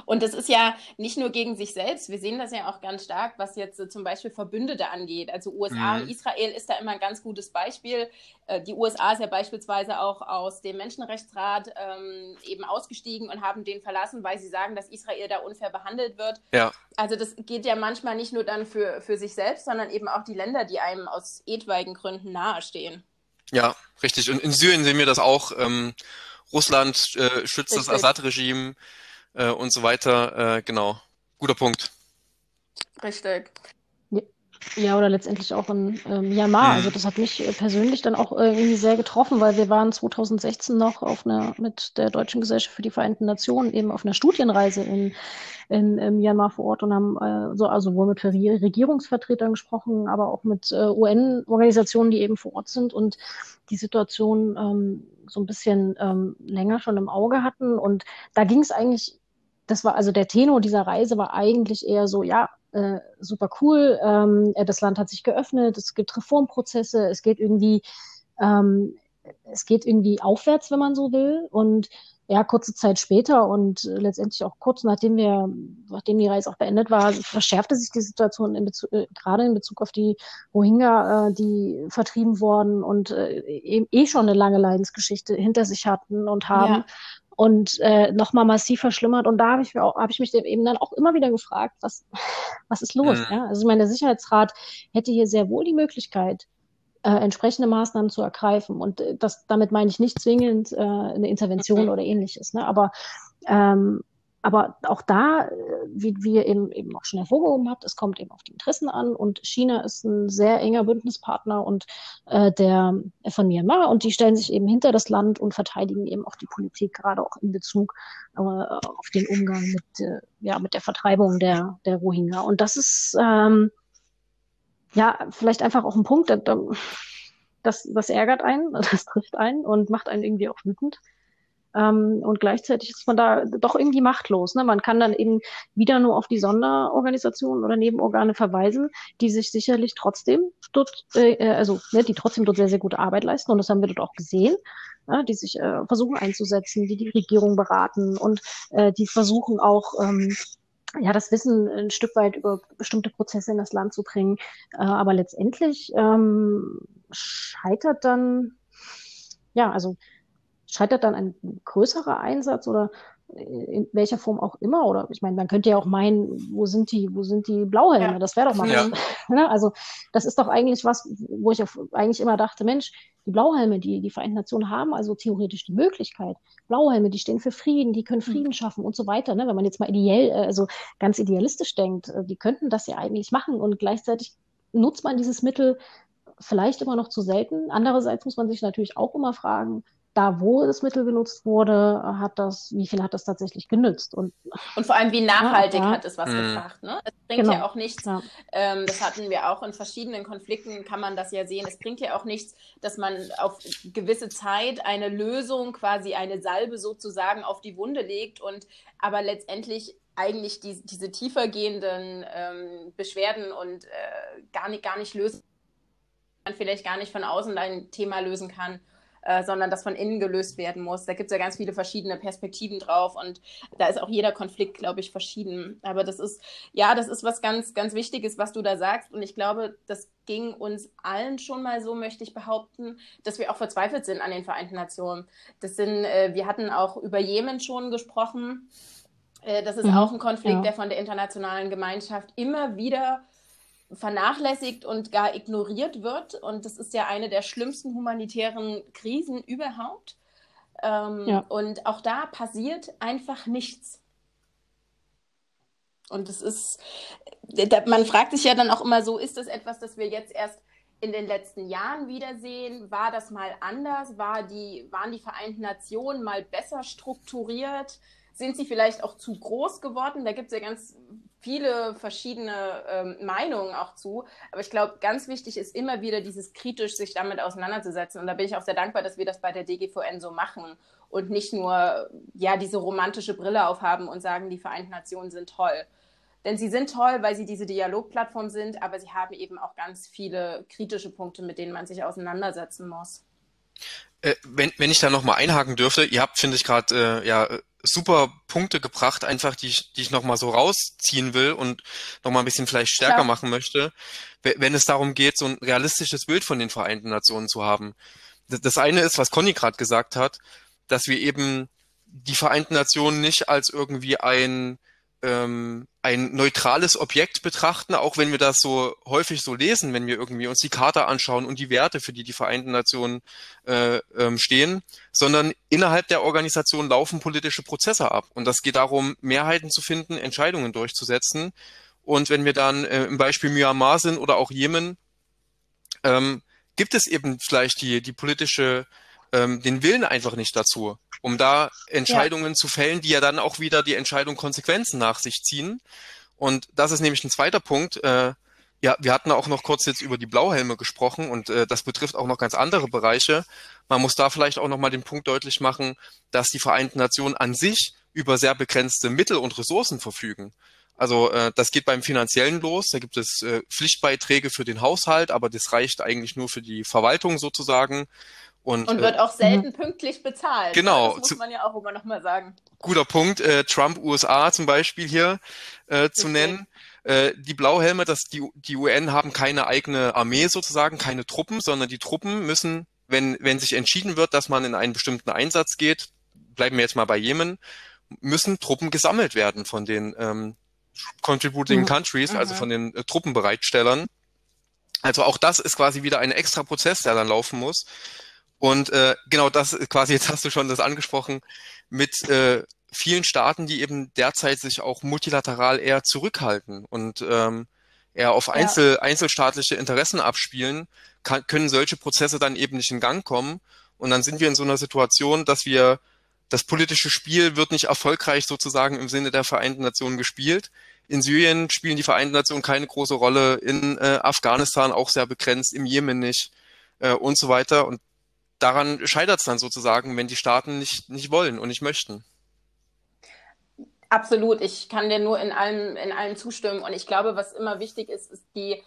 Und das ist ja nicht nur gegen sich selbst, wir sehen das ja auch ganz stark, was jetzt äh, zum Beispiel Verbündete angeht. Also USA mhm. und Israel ist da immer ein ganz gutes Beispiel. Äh, die USA ist ja beispielsweise auch aus dem Menschenrechtsrat ähm, eben ausgestiegen und haben den verlassen, weil sie sagen, dass Israel da unfair behandelt wird. Ja. Also das geht ja manchmal nicht nur dann für, für sich selbst, sondern eben auch die Länder, die einem aus etwaigen Gründen nahestehen. Ja, richtig. Und in Syrien sehen wir das auch. Ähm, Russland äh, schützt richtig. das Assad-Regime äh, und so weiter. Äh, genau. Guter Punkt. Richtig. Ja, oder letztendlich auch in äh, Myanmar. Also das hat mich äh, persönlich dann auch irgendwie sehr getroffen, weil wir waren 2016 noch auf einer mit der Deutschen Gesellschaft für die Vereinten Nationen eben auf einer Studienreise in, in, in Myanmar vor Ort und haben äh, so also wohl mit Regierungsvertretern gesprochen, aber auch mit äh, UN-Organisationen, die eben vor Ort sind und die Situation ähm, so ein bisschen ähm, länger schon im Auge hatten. Und da ging es eigentlich das war also der Tenor dieser Reise war eigentlich eher so, ja, äh, super cool. Ähm, äh, das Land hat sich geöffnet, es gibt Reformprozesse, es geht irgendwie, ähm, es geht irgendwie aufwärts, wenn man so will. Und ja, kurze Zeit später und letztendlich auch kurz nachdem wir, nachdem die Reise auch beendet war, verschärfte sich die Situation in Bezug, äh, gerade in Bezug auf die Rohingya, äh, die vertrieben wurden und äh, eh schon eine lange Leidensgeschichte hinter sich hatten und haben. Ja und äh, nochmal massiv verschlimmert. Und da habe ich, mir auch, hab ich mich eben dann auch immer wieder gefragt, was, was ist los? Mhm. Ja? Also ich meine, der Sicherheitsrat hätte hier sehr wohl die Möglichkeit, äh, entsprechende Maßnahmen zu ergreifen. Und äh, das, damit meine ich nicht zwingend äh, eine Intervention mhm. oder ähnliches. Ne? Aber ähm, aber auch da, äh, wie, ihr eben, eben auch schon hervorgehoben habt, es kommt eben auf die Interessen an und China ist ein sehr enger Bündnispartner und äh, der von Myanmar und die stellen sich eben hinter das Land und verteidigen eben auch die Politik, gerade auch in Bezug äh, auf den Umgang mit, äh, ja, mit der Vertreibung der, der Rohingya. Und das ist ähm, ja vielleicht einfach auch ein Punkt, das, das ärgert einen, das trifft einen und macht einen irgendwie auch wütend. Ähm, und gleichzeitig ist man da doch irgendwie machtlos. Ne? Man kann dann eben wieder nur auf die Sonderorganisationen oder Nebenorgane verweisen, die sich sicherlich trotzdem dort, äh, äh, also ne, die trotzdem dort sehr, sehr gute Arbeit leisten. Und das haben wir dort auch gesehen. Ja, die sich äh, versuchen einzusetzen, die die Regierung beraten und äh, die versuchen auch ähm, ja, das Wissen ein Stück weit über bestimmte Prozesse in das Land zu bringen. Äh, aber letztendlich ähm, scheitert dann, ja, also scheitert dann ein größerer Einsatz oder in welcher Form auch immer, oder ich meine, man könnte ja auch meinen, wo sind die, wo sind die Blauhelme? Ja. Das wäre doch mal ja. was. Ne? Also das ist doch eigentlich was, wo ich eigentlich immer dachte, Mensch, die Blauhelme, die die Vereinten Nationen haben, also theoretisch die Möglichkeit. Blauhelme, die stehen für Frieden, die können Frieden mhm. schaffen und so weiter. Ne? Wenn man jetzt mal ideell, äh, also ganz idealistisch denkt, äh, die könnten das ja eigentlich machen und gleichzeitig nutzt man dieses Mittel vielleicht immer noch zu selten. Andererseits muss man sich natürlich auch immer fragen, da, wo das Mittel genutzt wurde, hat das, wie viel hat das tatsächlich genützt? Und, und vor allem, wie nachhaltig ja, hat es was mhm. gebracht? Ne? Es bringt genau. ja auch nichts, ja. Ähm, das hatten wir auch in verschiedenen Konflikten, kann man das ja sehen. Es bringt ja auch nichts, dass man auf gewisse Zeit eine Lösung, quasi eine Salbe sozusagen auf die Wunde legt und aber letztendlich eigentlich die, diese tiefergehenden ähm, Beschwerden und äh, gar, nicht, gar nicht lösen, man vielleicht gar nicht von außen ein Thema lösen kann äh, sondern das von innen gelöst werden muss. Da gibt es ja ganz viele verschiedene Perspektiven drauf und da ist auch jeder Konflikt, glaube ich, verschieden. Aber das ist, ja, das ist was ganz, ganz Wichtiges, was du da sagst. Und ich glaube, das ging uns allen schon mal so, möchte ich behaupten, dass wir auch verzweifelt sind an den Vereinten Nationen. Das sind, äh, wir hatten auch über Jemen schon gesprochen. Äh, das ist mhm. auch ein Konflikt, ja. der von der internationalen Gemeinschaft immer wieder vernachlässigt und gar ignoriert wird. Und das ist ja eine der schlimmsten humanitären Krisen überhaupt. Ähm, ja. Und auch da passiert einfach nichts. Und es ist, man fragt sich ja dann auch immer so, ist das etwas, das wir jetzt erst in den letzten Jahren wiedersehen? War das mal anders? War die, waren die Vereinten Nationen mal besser strukturiert? Sind sie vielleicht auch zu groß geworden? Da gibt es ja ganz viele verschiedene ähm, Meinungen auch zu. Aber ich glaube, ganz wichtig ist immer wieder dieses kritisch sich damit auseinanderzusetzen. Und da bin ich auch sehr dankbar, dass wir das bei der DGVN so machen und nicht nur ja diese romantische Brille aufhaben und sagen, die Vereinten Nationen sind toll. Denn sie sind toll, weil sie diese Dialogplattform sind, aber sie haben eben auch ganz viele kritische Punkte, mit denen man sich auseinandersetzen muss. Äh, wenn, wenn ich da nochmal einhaken dürfte, ihr habt, finde ich, gerade äh, ja super Punkte gebracht, einfach die ich, die ich nochmal so rausziehen will und nochmal ein bisschen vielleicht stärker Klar. machen möchte, wenn es darum geht, so ein realistisches Bild von den Vereinten Nationen zu haben. Das eine ist, was Conny gerade gesagt hat, dass wir eben die Vereinten Nationen nicht als irgendwie ein ähm, ein neutrales Objekt betrachten, auch wenn wir das so häufig so lesen, wenn wir irgendwie uns die Charta anschauen und die Werte, für die die Vereinten Nationen äh, ähm, stehen, sondern innerhalb der Organisation laufen politische Prozesse ab. Und das geht darum, Mehrheiten zu finden, Entscheidungen durchzusetzen. Und wenn wir dann äh, im Beispiel Myanmar sind oder auch Jemen, ähm, gibt es eben vielleicht die, die politische ähm, den Willen einfach nicht dazu, um da Entscheidungen ja. zu fällen, die ja dann auch wieder die Entscheidung Konsequenzen nach sich ziehen. Und das ist nämlich ein zweiter Punkt. Äh, ja, wir hatten auch noch kurz jetzt über die Blauhelme gesprochen und äh, das betrifft auch noch ganz andere Bereiche. Man muss da vielleicht auch noch mal den Punkt deutlich machen, dass die Vereinten Nationen an sich über sehr begrenzte Mittel und Ressourcen verfügen. Also äh, das geht beim finanziellen los. Da gibt es äh, Pflichtbeiträge für den Haushalt, aber das reicht eigentlich nur für die Verwaltung sozusagen. Und, und wird äh, auch selten mhm. pünktlich bezahlt. Genau. Das muss man ja auch immer noch mal sagen. Guter Punkt. Äh, Trump USA zum Beispiel hier äh, zu nennen. Äh, die Blauhelme, dass die, die UN haben keine eigene Armee sozusagen, keine Truppen, sondern die Truppen müssen, wenn, wenn sich entschieden wird, dass man in einen bestimmten Einsatz geht, bleiben wir jetzt mal bei Jemen, müssen Truppen gesammelt werden von den ähm, Contributing mhm. Countries, also mhm. also von den äh, Truppenbereitstellern. Also auch das ist quasi wieder ein extra Prozess, der dann laufen muss. Und äh, genau das quasi, jetzt hast du schon das angesprochen, mit äh, vielen Staaten, die eben derzeit sich auch multilateral eher zurückhalten und ähm, eher auf Einzel, ja. einzelstaatliche Interessen abspielen, kann, können solche Prozesse dann eben nicht in Gang kommen. Und dann sind wir in so einer Situation, dass wir das politische Spiel wird nicht erfolgreich sozusagen im Sinne der Vereinten Nationen gespielt. In Syrien spielen die Vereinten Nationen keine große Rolle, in äh, Afghanistan auch sehr begrenzt, im Jemen nicht äh, und so weiter. Und daran scheitert es dann sozusagen, wenn die Staaten nicht, nicht wollen und nicht möchten. Absolut, ich kann dir nur in allem, in allem zustimmen. Und ich glaube, was immer wichtig ist, ist die,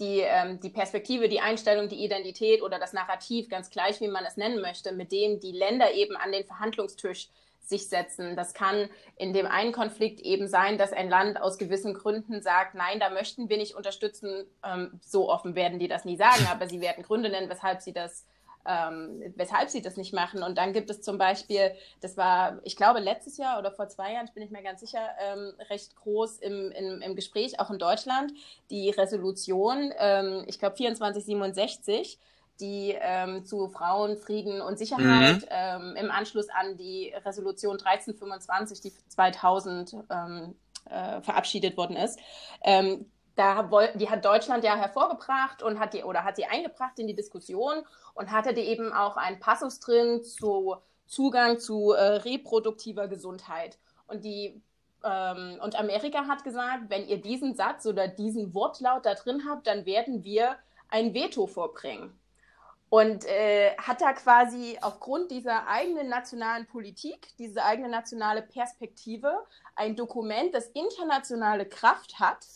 die, ähm, die Perspektive, die Einstellung, die Identität oder das Narrativ, ganz gleich, wie man es nennen möchte, mit dem die Länder eben an den Verhandlungstisch sich setzen. Das kann in dem einen Konflikt eben sein, dass ein Land aus gewissen Gründen sagt, nein, da möchten wir nicht unterstützen. Ähm, so offen werden die das nie sagen, aber sie werden Gründe nennen, weshalb sie das ähm, weshalb sie das nicht machen. Und dann gibt es zum Beispiel, das war, ich glaube, letztes Jahr oder vor zwei Jahren, ich bin nicht mehr ganz sicher, ähm, recht groß im, im, im, Gespräch, auch in Deutschland, die Resolution, ähm, ich glaube 2467, die ähm, zu Frauen, Frieden und Sicherheit mhm. ähm, im Anschluss an die Resolution 1325, die 2000 ähm, äh, verabschiedet worden ist. Da die hat Deutschland ja hervorgebracht und hat die oder hat sie eingebracht in die Diskussion und hatte die eben auch einen Passus drin zu Zugang zu äh, reproduktiver Gesundheit. Und die ähm, und Amerika hat gesagt, wenn ihr diesen Satz oder diesen Wortlaut da drin habt, dann werden wir ein Veto vorbringen. Und äh, hat da quasi aufgrund dieser eigenen nationalen Politik, diese eigene nationale Perspektive, ein Dokument, das internationale Kraft hat,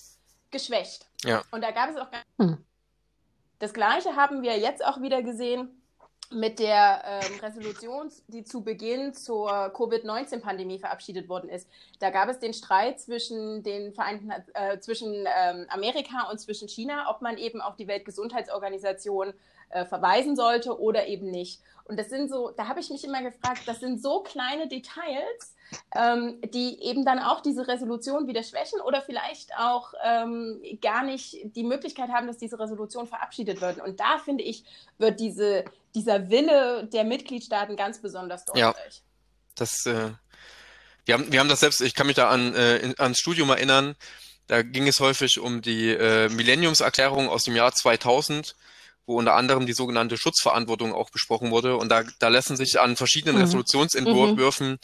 geschwächt. Ja. Und da gab es auch hm. das Gleiche haben wir jetzt auch wieder gesehen mit der ähm, Resolution, die zu Beginn zur Covid-19-Pandemie verabschiedet worden ist. Da gab es den Streit zwischen den Vereinten, äh, zwischen ähm, Amerika und zwischen China, ob man eben auf die Weltgesundheitsorganisation äh, verweisen sollte oder eben nicht. Und das sind so, da habe ich mich immer gefragt, das sind so kleine Details, ähm, die eben dann auch diese Resolution wieder schwächen oder vielleicht auch ähm, gar nicht die Möglichkeit haben, dass diese Resolution verabschiedet wird. Und da finde ich, wird diese, dieser Wille der Mitgliedstaaten ganz besonders deutlich. Ja, das, äh, wir, haben, wir haben das selbst, ich kann mich da an, äh, ans Studium erinnern, da ging es häufig um die äh, Millenniumserklärung aus dem Jahr 2000 wo unter anderem die sogenannte Schutzverantwortung auch besprochen wurde. Und da, da lassen sich an verschiedenen mhm. Resolutionsentwürfen mhm.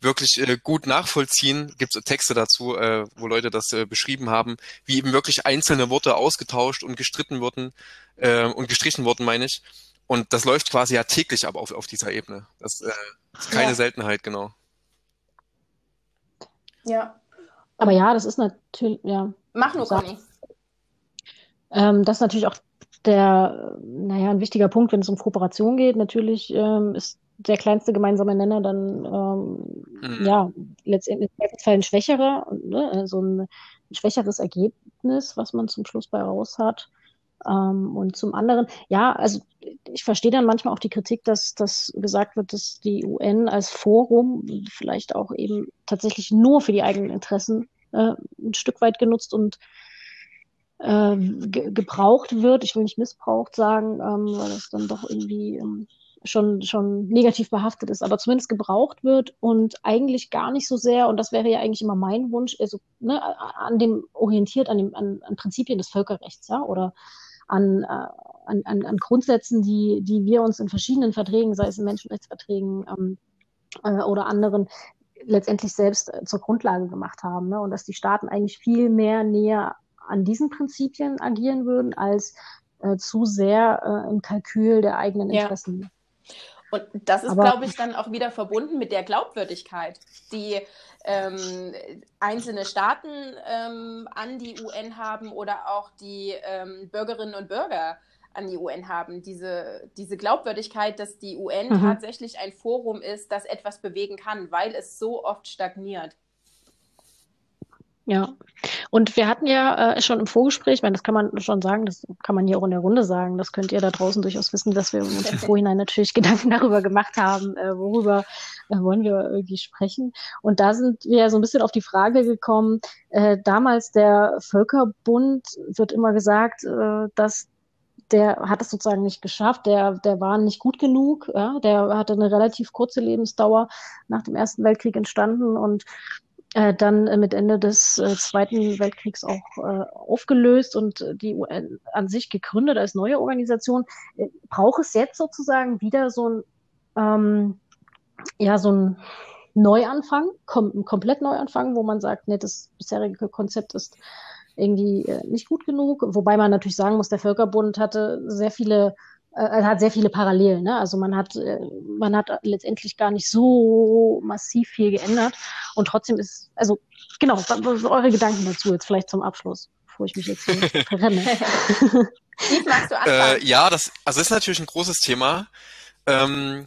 Wirklich äh, gut nachvollziehen. Gibt es Texte dazu, äh, wo Leute das äh, beschrieben haben, wie eben wirklich einzelne Worte ausgetauscht und gestritten wurden äh, und gestrichen wurden, meine ich. Und das läuft quasi ja täglich ab auf, auf dieser Ebene. Das äh, ist keine ja. Seltenheit, genau. Ja. Aber ja, das ist natürlich, ja. Mach nur, Conny. Ähm, das ist natürlich auch der, naja, ein wichtiger Punkt, wenn es um Kooperation geht. Natürlich ähm, ist der kleinste gemeinsame Nenner dann ähm, mhm. ja letztendlich ein schwächerer, ne, so ein, ein, schwächeres Ergebnis, was man zum Schluss bei raus hat. Ähm, und zum anderen, ja, also ich verstehe dann manchmal auch die Kritik, dass, dass gesagt wird, dass die UN als Forum vielleicht auch eben tatsächlich nur für die eigenen Interessen äh, ein Stück weit genutzt und äh, ge gebraucht wird. Ich will nicht missbraucht sagen, ähm, weil das dann doch irgendwie ähm, schon, schon negativ behaftet ist, aber zumindest gebraucht wird und eigentlich gar nicht so sehr, und das wäre ja eigentlich immer mein Wunsch, also ne, an dem orientiert, an, dem, an, an Prinzipien des Völkerrechts, ja, oder an, äh, an, an, an Grundsätzen, die, die wir uns in verschiedenen Verträgen, sei es in Menschenrechtsverträgen ähm, äh, oder anderen, letztendlich selbst äh, zur Grundlage gemacht haben. Ne? Und dass die Staaten eigentlich viel mehr näher an diesen Prinzipien agieren würden, als äh, zu sehr äh, im Kalkül der eigenen Interessen. Ja. Und das ist, glaube ich, dann auch wieder verbunden mit der Glaubwürdigkeit, die ähm, einzelne Staaten ähm, an die UN haben oder auch die ähm, Bürgerinnen und Bürger an die UN haben. Diese, diese Glaubwürdigkeit, dass die UN mhm. tatsächlich ein Forum ist, das etwas bewegen kann, weil es so oft stagniert. Ja, und wir hatten ja äh, schon im Vorgespräch, ich meine, das kann man schon sagen, das kann man hier auch in der Runde sagen, das könnt ihr da draußen durchaus wissen, dass wir uns im Vorhinein natürlich Gedanken darüber gemacht haben, äh, worüber äh, wollen wir irgendwie sprechen. Und da sind wir so ein bisschen auf die Frage gekommen, äh, damals der Völkerbund wird immer gesagt, äh, dass der hat es sozusagen nicht geschafft, der, der war nicht gut genug, ja? der hatte eine relativ kurze Lebensdauer nach dem Ersten Weltkrieg entstanden und äh, dann äh, mit Ende des äh, Zweiten Weltkriegs auch äh, aufgelöst und die UN an sich gegründet als neue Organisation. Äh, braucht es jetzt sozusagen wieder so ein, ähm, ja, so ein Neuanfang, kom komplett Neuanfang, wo man sagt, nee, das bisherige Konzept ist irgendwie äh, nicht gut genug. Wobei man natürlich sagen muss, der Völkerbund hatte sehr viele äh, hat sehr viele Parallelen. Ne? Also man hat, äh, man hat letztendlich gar nicht so massiv viel geändert. Und trotzdem ist, also genau, was sind eure Gedanken dazu jetzt vielleicht zum Abschluss, bevor ich mich jetzt hier verrenne? magst du Äh, ja, das, also ist natürlich ein großes Thema. Ähm,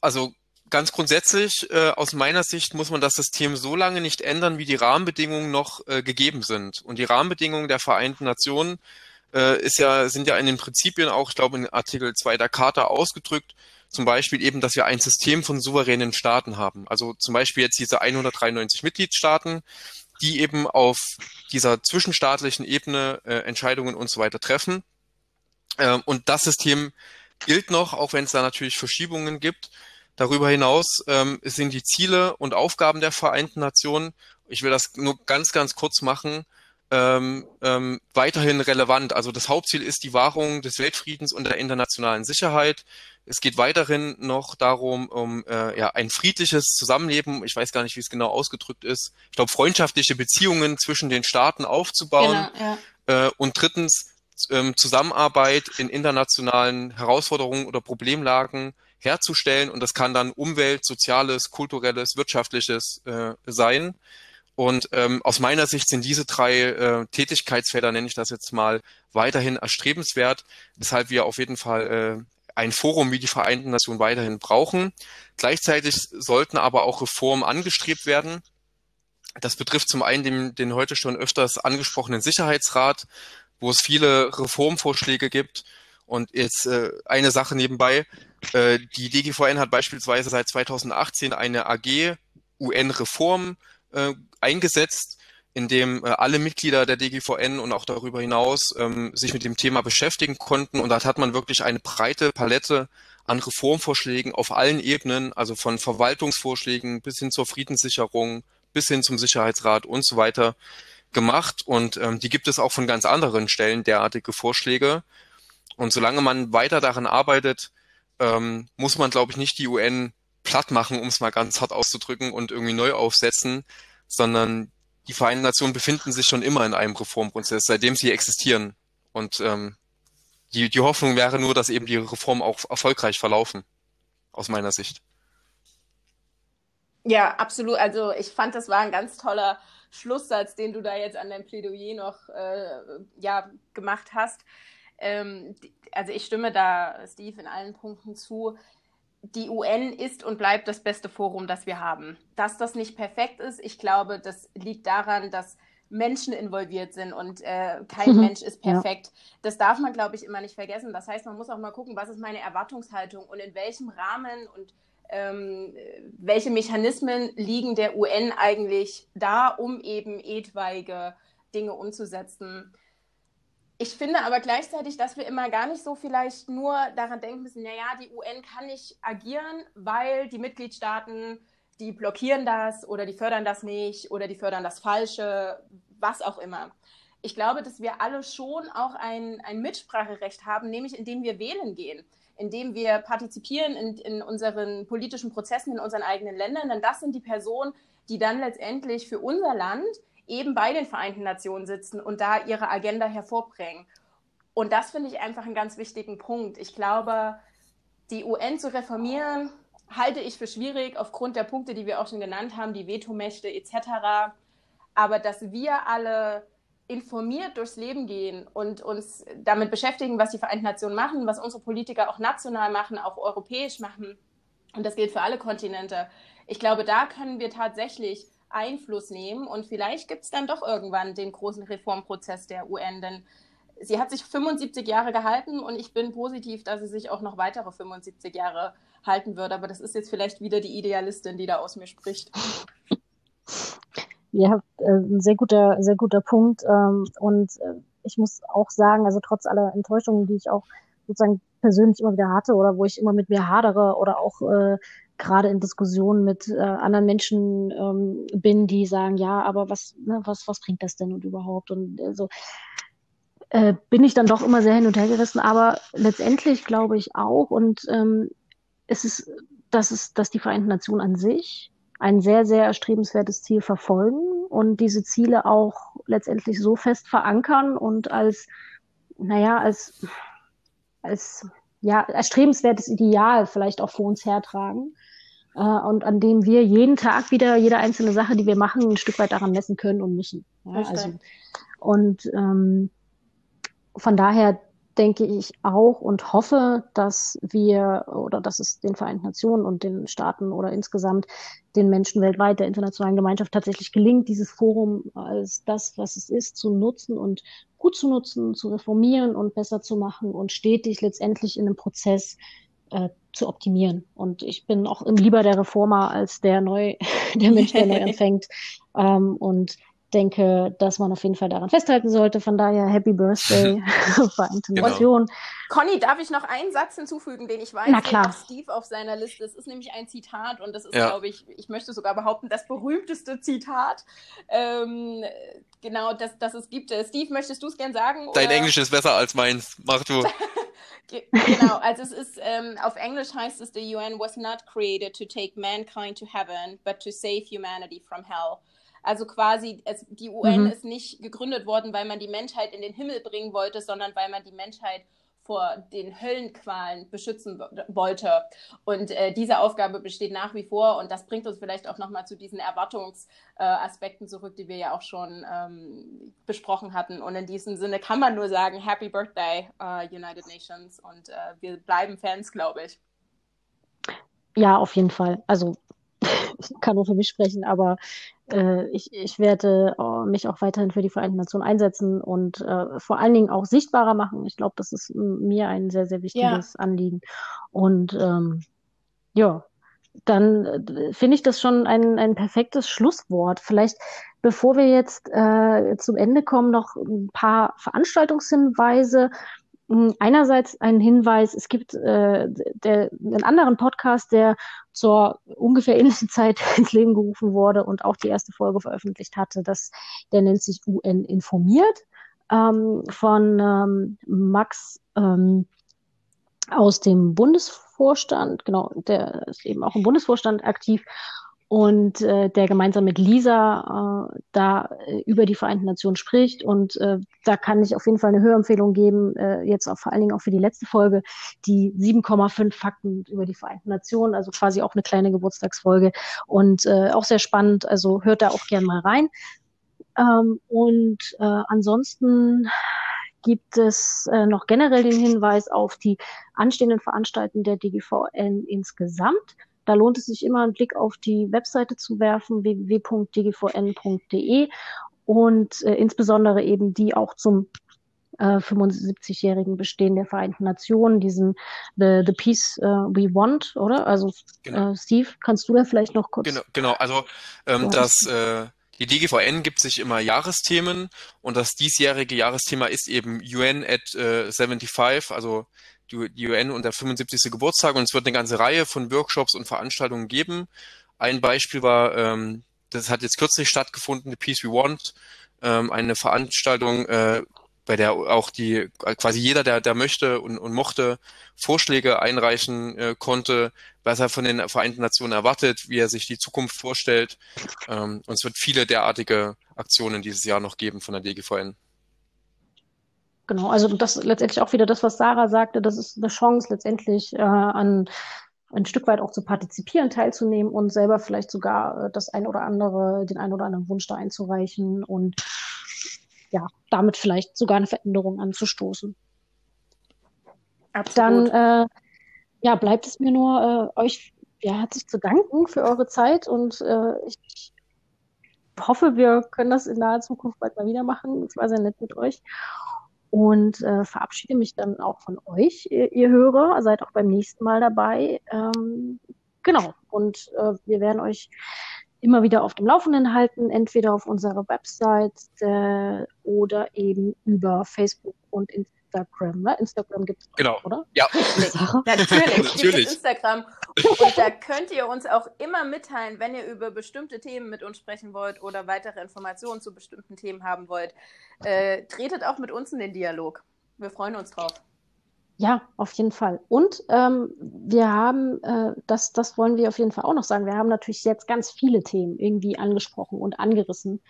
also ganz grundsätzlich, äh, aus meiner Sicht muss man das System so lange nicht ändern, wie die Rahmenbedingungen noch äh, gegeben sind. Und die Rahmenbedingungen der Vereinten Nationen äh, ist ja, sind ja in den Prinzipien auch, ich glaube, in Artikel 2 der Charta ausgedrückt. Zum Beispiel eben, dass wir ein System von souveränen Staaten haben. Also zum Beispiel jetzt diese 193 Mitgliedstaaten, die eben auf dieser zwischenstaatlichen Ebene äh, Entscheidungen und so weiter treffen. Ähm, und das System gilt noch, auch wenn es da natürlich Verschiebungen gibt. Darüber hinaus ähm, sind die Ziele und Aufgaben der Vereinten Nationen, ich will das nur ganz, ganz kurz machen, ähm, ähm, weiterhin relevant. Also das Hauptziel ist die Wahrung des Weltfriedens und der internationalen Sicherheit. Es geht weiterhin noch darum, um äh, ja, ein friedliches Zusammenleben, ich weiß gar nicht, wie es genau ausgedrückt ist, ich glaube, freundschaftliche Beziehungen zwischen den Staaten aufzubauen. Genau, ja. äh, und drittens, ähm, Zusammenarbeit in internationalen Herausforderungen oder Problemlagen herzustellen. Und das kann dann Umwelt, Soziales, Kulturelles, Wirtschaftliches äh, sein. Und ähm, aus meiner Sicht sind diese drei äh, Tätigkeitsfelder, nenne ich das jetzt mal, weiterhin erstrebenswert, weshalb wir auf jeden Fall äh, ein Forum wie die Vereinten Nationen weiterhin brauchen. Gleichzeitig sollten aber auch Reformen angestrebt werden. Das betrifft zum einen den, den heute schon öfters angesprochenen Sicherheitsrat, wo es viele Reformvorschläge gibt. Und jetzt äh, eine Sache nebenbei. Äh, die DGVN hat beispielsweise seit 2018 eine AG UN-Reform äh, eingesetzt, in dem äh, alle Mitglieder der DGVN und auch darüber hinaus ähm, sich mit dem Thema beschäftigen konnten. Und da hat man wirklich eine breite Palette an Reformvorschlägen auf allen Ebenen, also von Verwaltungsvorschlägen bis hin zur Friedenssicherung, bis hin zum Sicherheitsrat und so weiter gemacht. Und ähm, die gibt es auch von ganz anderen Stellen, derartige Vorschläge. Und solange man weiter daran arbeitet, ähm, muss man, glaube ich, nicht die UN platt machen, um es mal ganz hart auszudrücken, und irgendwie neu aufsetzen, sondern die Vereinten Nationen befinden sich schon immer in einem Reformprozess, seitdem sie existieren. Und ähm, die, die Hoffnung wäre nur, dass eben die Reformen auch erfolgreich verlaufen, aus meiner Sicht. Ja, absolut. Also ich fand, das war ein ganz toller Schlusssatz, den du da jetzt an deinem Plädoyer noch äh, ja, gemacht hast. Ähm, also ich stimme da Steve in allen Punkten zu die UN ist und bleibt das beste Forum, das wir haben. Dass das nicht perfekt ist, ich glaube, das liegt daran, dass Menschen involviert sind und äh, kein mhm. Mensch ist perfekt. Ja. Das darf man, glaube ich, immer nicht vergessen. Das heißt, man muss auch mal gucken, was ist meine Erwartungshaltung und in welchem Rahmen und ähm, welche Mechanismen liegen der UN eigentlich da, um eben etwaige Dinge umzusetzen. Ich finde aber gleichzeitig, dass wir immer gar nicht so vielleicht nur daran denken müssen, naja, die UN kann nicht agieren, weil die Mitgliedstaaten die blockieren das oder die fördern das nicht oder die fördern das Falsche, was auch immer. Ich glaube, dass wir alle schon auch ein, ein Mitspracherecht haben, nämlich indem wir wählen gehen, indem wir partizipieren in, in unseren politischen Prozessen in unseren eigenen Ländern. Denn das sind die Personen, die dann letztendlich für unser Land eben bei den Vereinten Nationen sitzen und da ihre Agenda hervorbringen. Und das finde ich einfach einen ganz wichtigen Punkt. Ich glaube, die UN zu reformieren, halte ich für schwierig aufgrund der Punkte, die wir auch schon genannt haben, die Vetomächte etc. Aber dass wir alle informiert durchs Leben gehen und uns damit beschäftigen, was die Vereinten Nationen machen, was unsere Politiker auch national machen, auch europäisch machen, und das gilt für alle Kontinente. Ich glaube, da können wir tatsächlich Einfluss nehmen und vielleicht gibt es dann doch irgendwann den großen Reformprozess der UN, denn sie hat sich 75 Jahre gehalten und ich bin positiv, dass sie sich auch noch weitere 75 Jahre halten würde. Aber das ist jetzt vielleicht wieder die Idealistin, die da aus mir spricht. Ja, äh, ein sehr guter, sehr guter Punkt. Ähm, und äh, ich muss auch sagen, also trotz aller Enttäuschungen, die ich auch sozusagen persönlich immer wieder hatte oder wo ich immer mit mir hadere oder auch äh, gerade in Diskussionen mit äh, anderen Menschen ähm, bin, die sagen, ja, aber was, ne, was, was bringt das denn und überhaupt? Und äh, so äh, bin ich dann doch immer sehr hin und her gerissen. Aber letztendlich glaube ich auch, und ähm, es ist, dass es, dass die Vereinten Nationen an sich ein sehr, sehr erstrebenswertes Ziel verfolgen und diese Ziele auch letztendlich so fest verankern und als, naja, als, als ja, erstrebenswertes Ideal vielleicht auch vor uns hertragen. Äh, und an dem wir jeden Tag wieder jede einzelne Sache, die wir machen, ein Stück weit daran messen können und müssen. Ja, also, und ähm, von daher denke ich auch und hoffe, dass wir oder dass es den Vereinten Nationen und den Staaten oder insgesamt den Menschen weltweit, der internationalen Gemeinschaft tatsächlich gelingt, dieses Forum als das, was es ist, zu nutzen und gut zu nutzen, zu reformieren und besser zu machen und stetig letztendlich in einem Prozess äh, zu optimieren. Und ich bin auch lieber der Reformer als der neu, der Mensch, der neu anfängt. Ähm, und denke, dass man auf jeden Fall daran festhalten sollte. Von daher Happy Birthday, Vereinte genau. Nation. Conny, darf ich noch einen Satz hinzufügen, den ich weiß, Na klar. Steve auf seiner Liste ist. ist nämlich ein Zitat und das ist, ja. glaube ich, ich möchte sogar behaupten, das berühmteste Zitat, ähm, genau, das, das es gibt. Äh, Steve, möchtest du es gern sagen? Dein oder? Englisch ist besser als meins. Mach du. Genau, also es ist, ähm, auf Englisch heißt es, the UN was not created to take mankind to heaven, but to save humanity from hell. Also quasi, es, die UN mhm. ist nicht gegründet worden, weil man die Menschheit in den Himmel bringen wollte, sondern weil man die Menschheit vor den Höllenqualen beschützen wollte. Und äh, diese Aufgabe besteht nach wie vor und das bringt uns vielleicht auch nochmal zu diesen Erwartungsaspekten äh, zurück, die wir ja auch schon ähm, besprochen hatten. Und in diesem Sinne kann man nur sagen, Happy Birthday, uh, United Nations. Und äh, wir bleiben Fans, glaube ich. Ja, auf jeden Fall. Also kann nur für mich sprechen, aber äh, ich, ich werde äh, mich auch weiterhin für die Vereinten Nationen einsetzen und äh, vor allen Dingen auch sichtbarer machen. Ich glaube, das ist mir ein sehr, sehr wichtiges ja. Anliegen. Und ähm, ja, dann äh, finde ich das schon ein, ein perfektes Schlusswort. Vielleicht, bevor wir jetzt äh, zum Ende kommen, noch ein paar Veranstaltungshinweise. Hm, einerseits ein Hinweis, es gibt äh, der, einen anderen Podcast, der zur ungefähr ähnlichen Zeit ins Leben gerufen wurde und auch die erste Folge veröffentlicht hatte. Das, der nennt sich UN informiert ähm, von ähm, Max ähm, aus dem Bundesvorstand, genau, der ist eben auch im Bundesvorstand aktiv und äh, der gemeinsam mit Lisa äh, da äh, über die Vereinten Nationen spricht. Und äh, da kann ich auf jeden Fall eine Hörempfehlung geben, äh, jetzt auch vor allen Dingen auch für die letzte Folge, die 7,5 Fakten über die Vereinten Nationen, also quasi auch eine kleine Geburtstagsfolge und äh, auch sehr spannend. Also hört da auch gern mal rein. Ähm, und äh, ansonsten gibt es äh, noch generell den Hinweis auf die anstehenden Veranstaltungen der DGVN insgesamt. Da lohnt es sich immer einen Blick auf die Webseite zu werfen, www.dgvn.de und äh, insbesondere eben die auch zum äh, 75-jährigen Bestehen der Vereinten Nationen, diesen The, the Peace uh, We Want, oder? Also genau. äh, Steve, kannst du da vielleicht noch kurz? Genau, genau. also ähm, das äh, die DGVN gibt sich immer Jahresthemen und das diesjährige Jahresthema ist eben UN at äh, 75, also die UN und der 75. Geburtstag und es wird eine ganze Reihe von Workshops und Veranstaltungen geben. Ein Beispiel war, ähm, das hat jetzt kürzlich stattgefunden, The Peace We Want, ähm, eine Veranstaltung, äh, bei der auch die quasi jeder, der, der möchte und, und mochte, Vorschläge einreichen äh, konnte, was er von den Vereinten Nationen erwartet, wie er sich die Zukunft vorstellt. Ähm, und es wird viele derartige Aktionen dieses Jahr noch geben von der DGVN. Genau, also das ist letztendlich auch wieder das, was Sarah sagte, das ist eine Chance letztendlich äh, an ein Stück weit auch zu partizipieren, teilzunehmen und selber vielleicht sogar äh, das ein oder andere, den ein oder anderen Wunsch da einzureichen und ja, damit vielleicht sogar eine Veränderung anzustoßen. Absolut. Dann äh, ja, bleibt es mir nur, äh, euch ja, herzlich zu danken für eure Zeit und äh, ich hoffe, wir können das in naher Zukunft bald mal wieder machen. Es war sehr nett mit euch. Und äh, verabschiede mich dann auch von euch, ihr, ihr Hörer. Seid auch beim nächsten Mal dabei. Ähm, genau. Und äh, wir werden euch immer wieder auf dem Laufenden halten, entweder auf unserer Website äh, oder eben über Facebook und Instagram. Ne? Instagram gibt es genau. oder? Ja. Natürlich, Natürlich. Instagram. Und da könnt ihr uns auch immer mitteilen, wenn ihr über bestimmte Themen mit uns sprechen wollt oder weitere Informationen zu bestimmten Themen haben wollt. Äh, tretet auch mit uns in den Dialog. Wir freuen uns drauf. Ja, auf jeden Fall. Und ähm, wir haben, äh, das, das wollen wir auf jeden Fall auch noch sagen, wir haben natürlich jetzt ganz viele Themen irgendwie angesprochen und angerissen,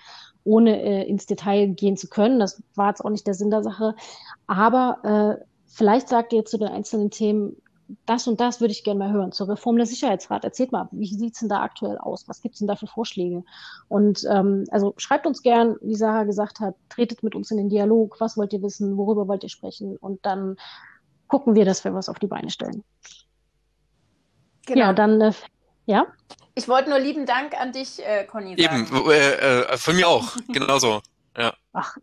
ohne äh, ins Detail gehen zu können. Das war jetzt auch nicht der Sinn der Sache. Aber äh, vielleicht sagt ihr zu den einzelnen Themen, das und das würde ich gerne mal hören. Zur Reform des Sicherheitsrats. Erzählt mal, wie sieht's denn da aktuell aus? Was gibt's denn da für Vorschläge? Und ähm, also schreibt uns gern, wie Sarah gesagt hat, tretet mit uns in den Dialog. Was wollt ihr wissen? Worüber wollt ihr sprechen? Und dann gucken wir, dass wir was auf die Beine stellen. Genau. Ja, dann, äh, ja. Ich wollte nur lieben Dank an dich, äh, Conny. Sagen. Eben, äh, äh, von mir auch, genauso. Ja. Ach,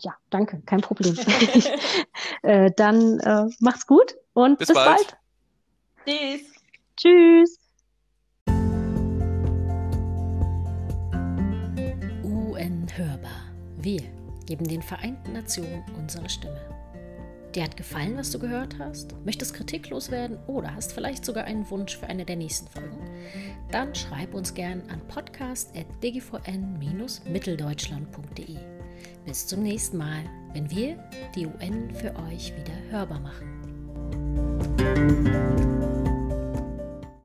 ja, danke, kein Problem. äh, dann äh, macht's gut und bis, bis bald. bald. Tschüss. Tschüss. UN Hörbar. Wir geben den Vereinten Nationen unsere Stimme. Dir hat gefallen, was du gehört hast? Möchtest kritiklos werden oder hast vielleicht sogar einen Wunsch für eine der nächsten Folgen? Dann schreib uns gern an podcast.dgvn-mitteldeutschland.de. Bis zum nächsten Mal, wenn wir die UN für euch wieder hörbar machen.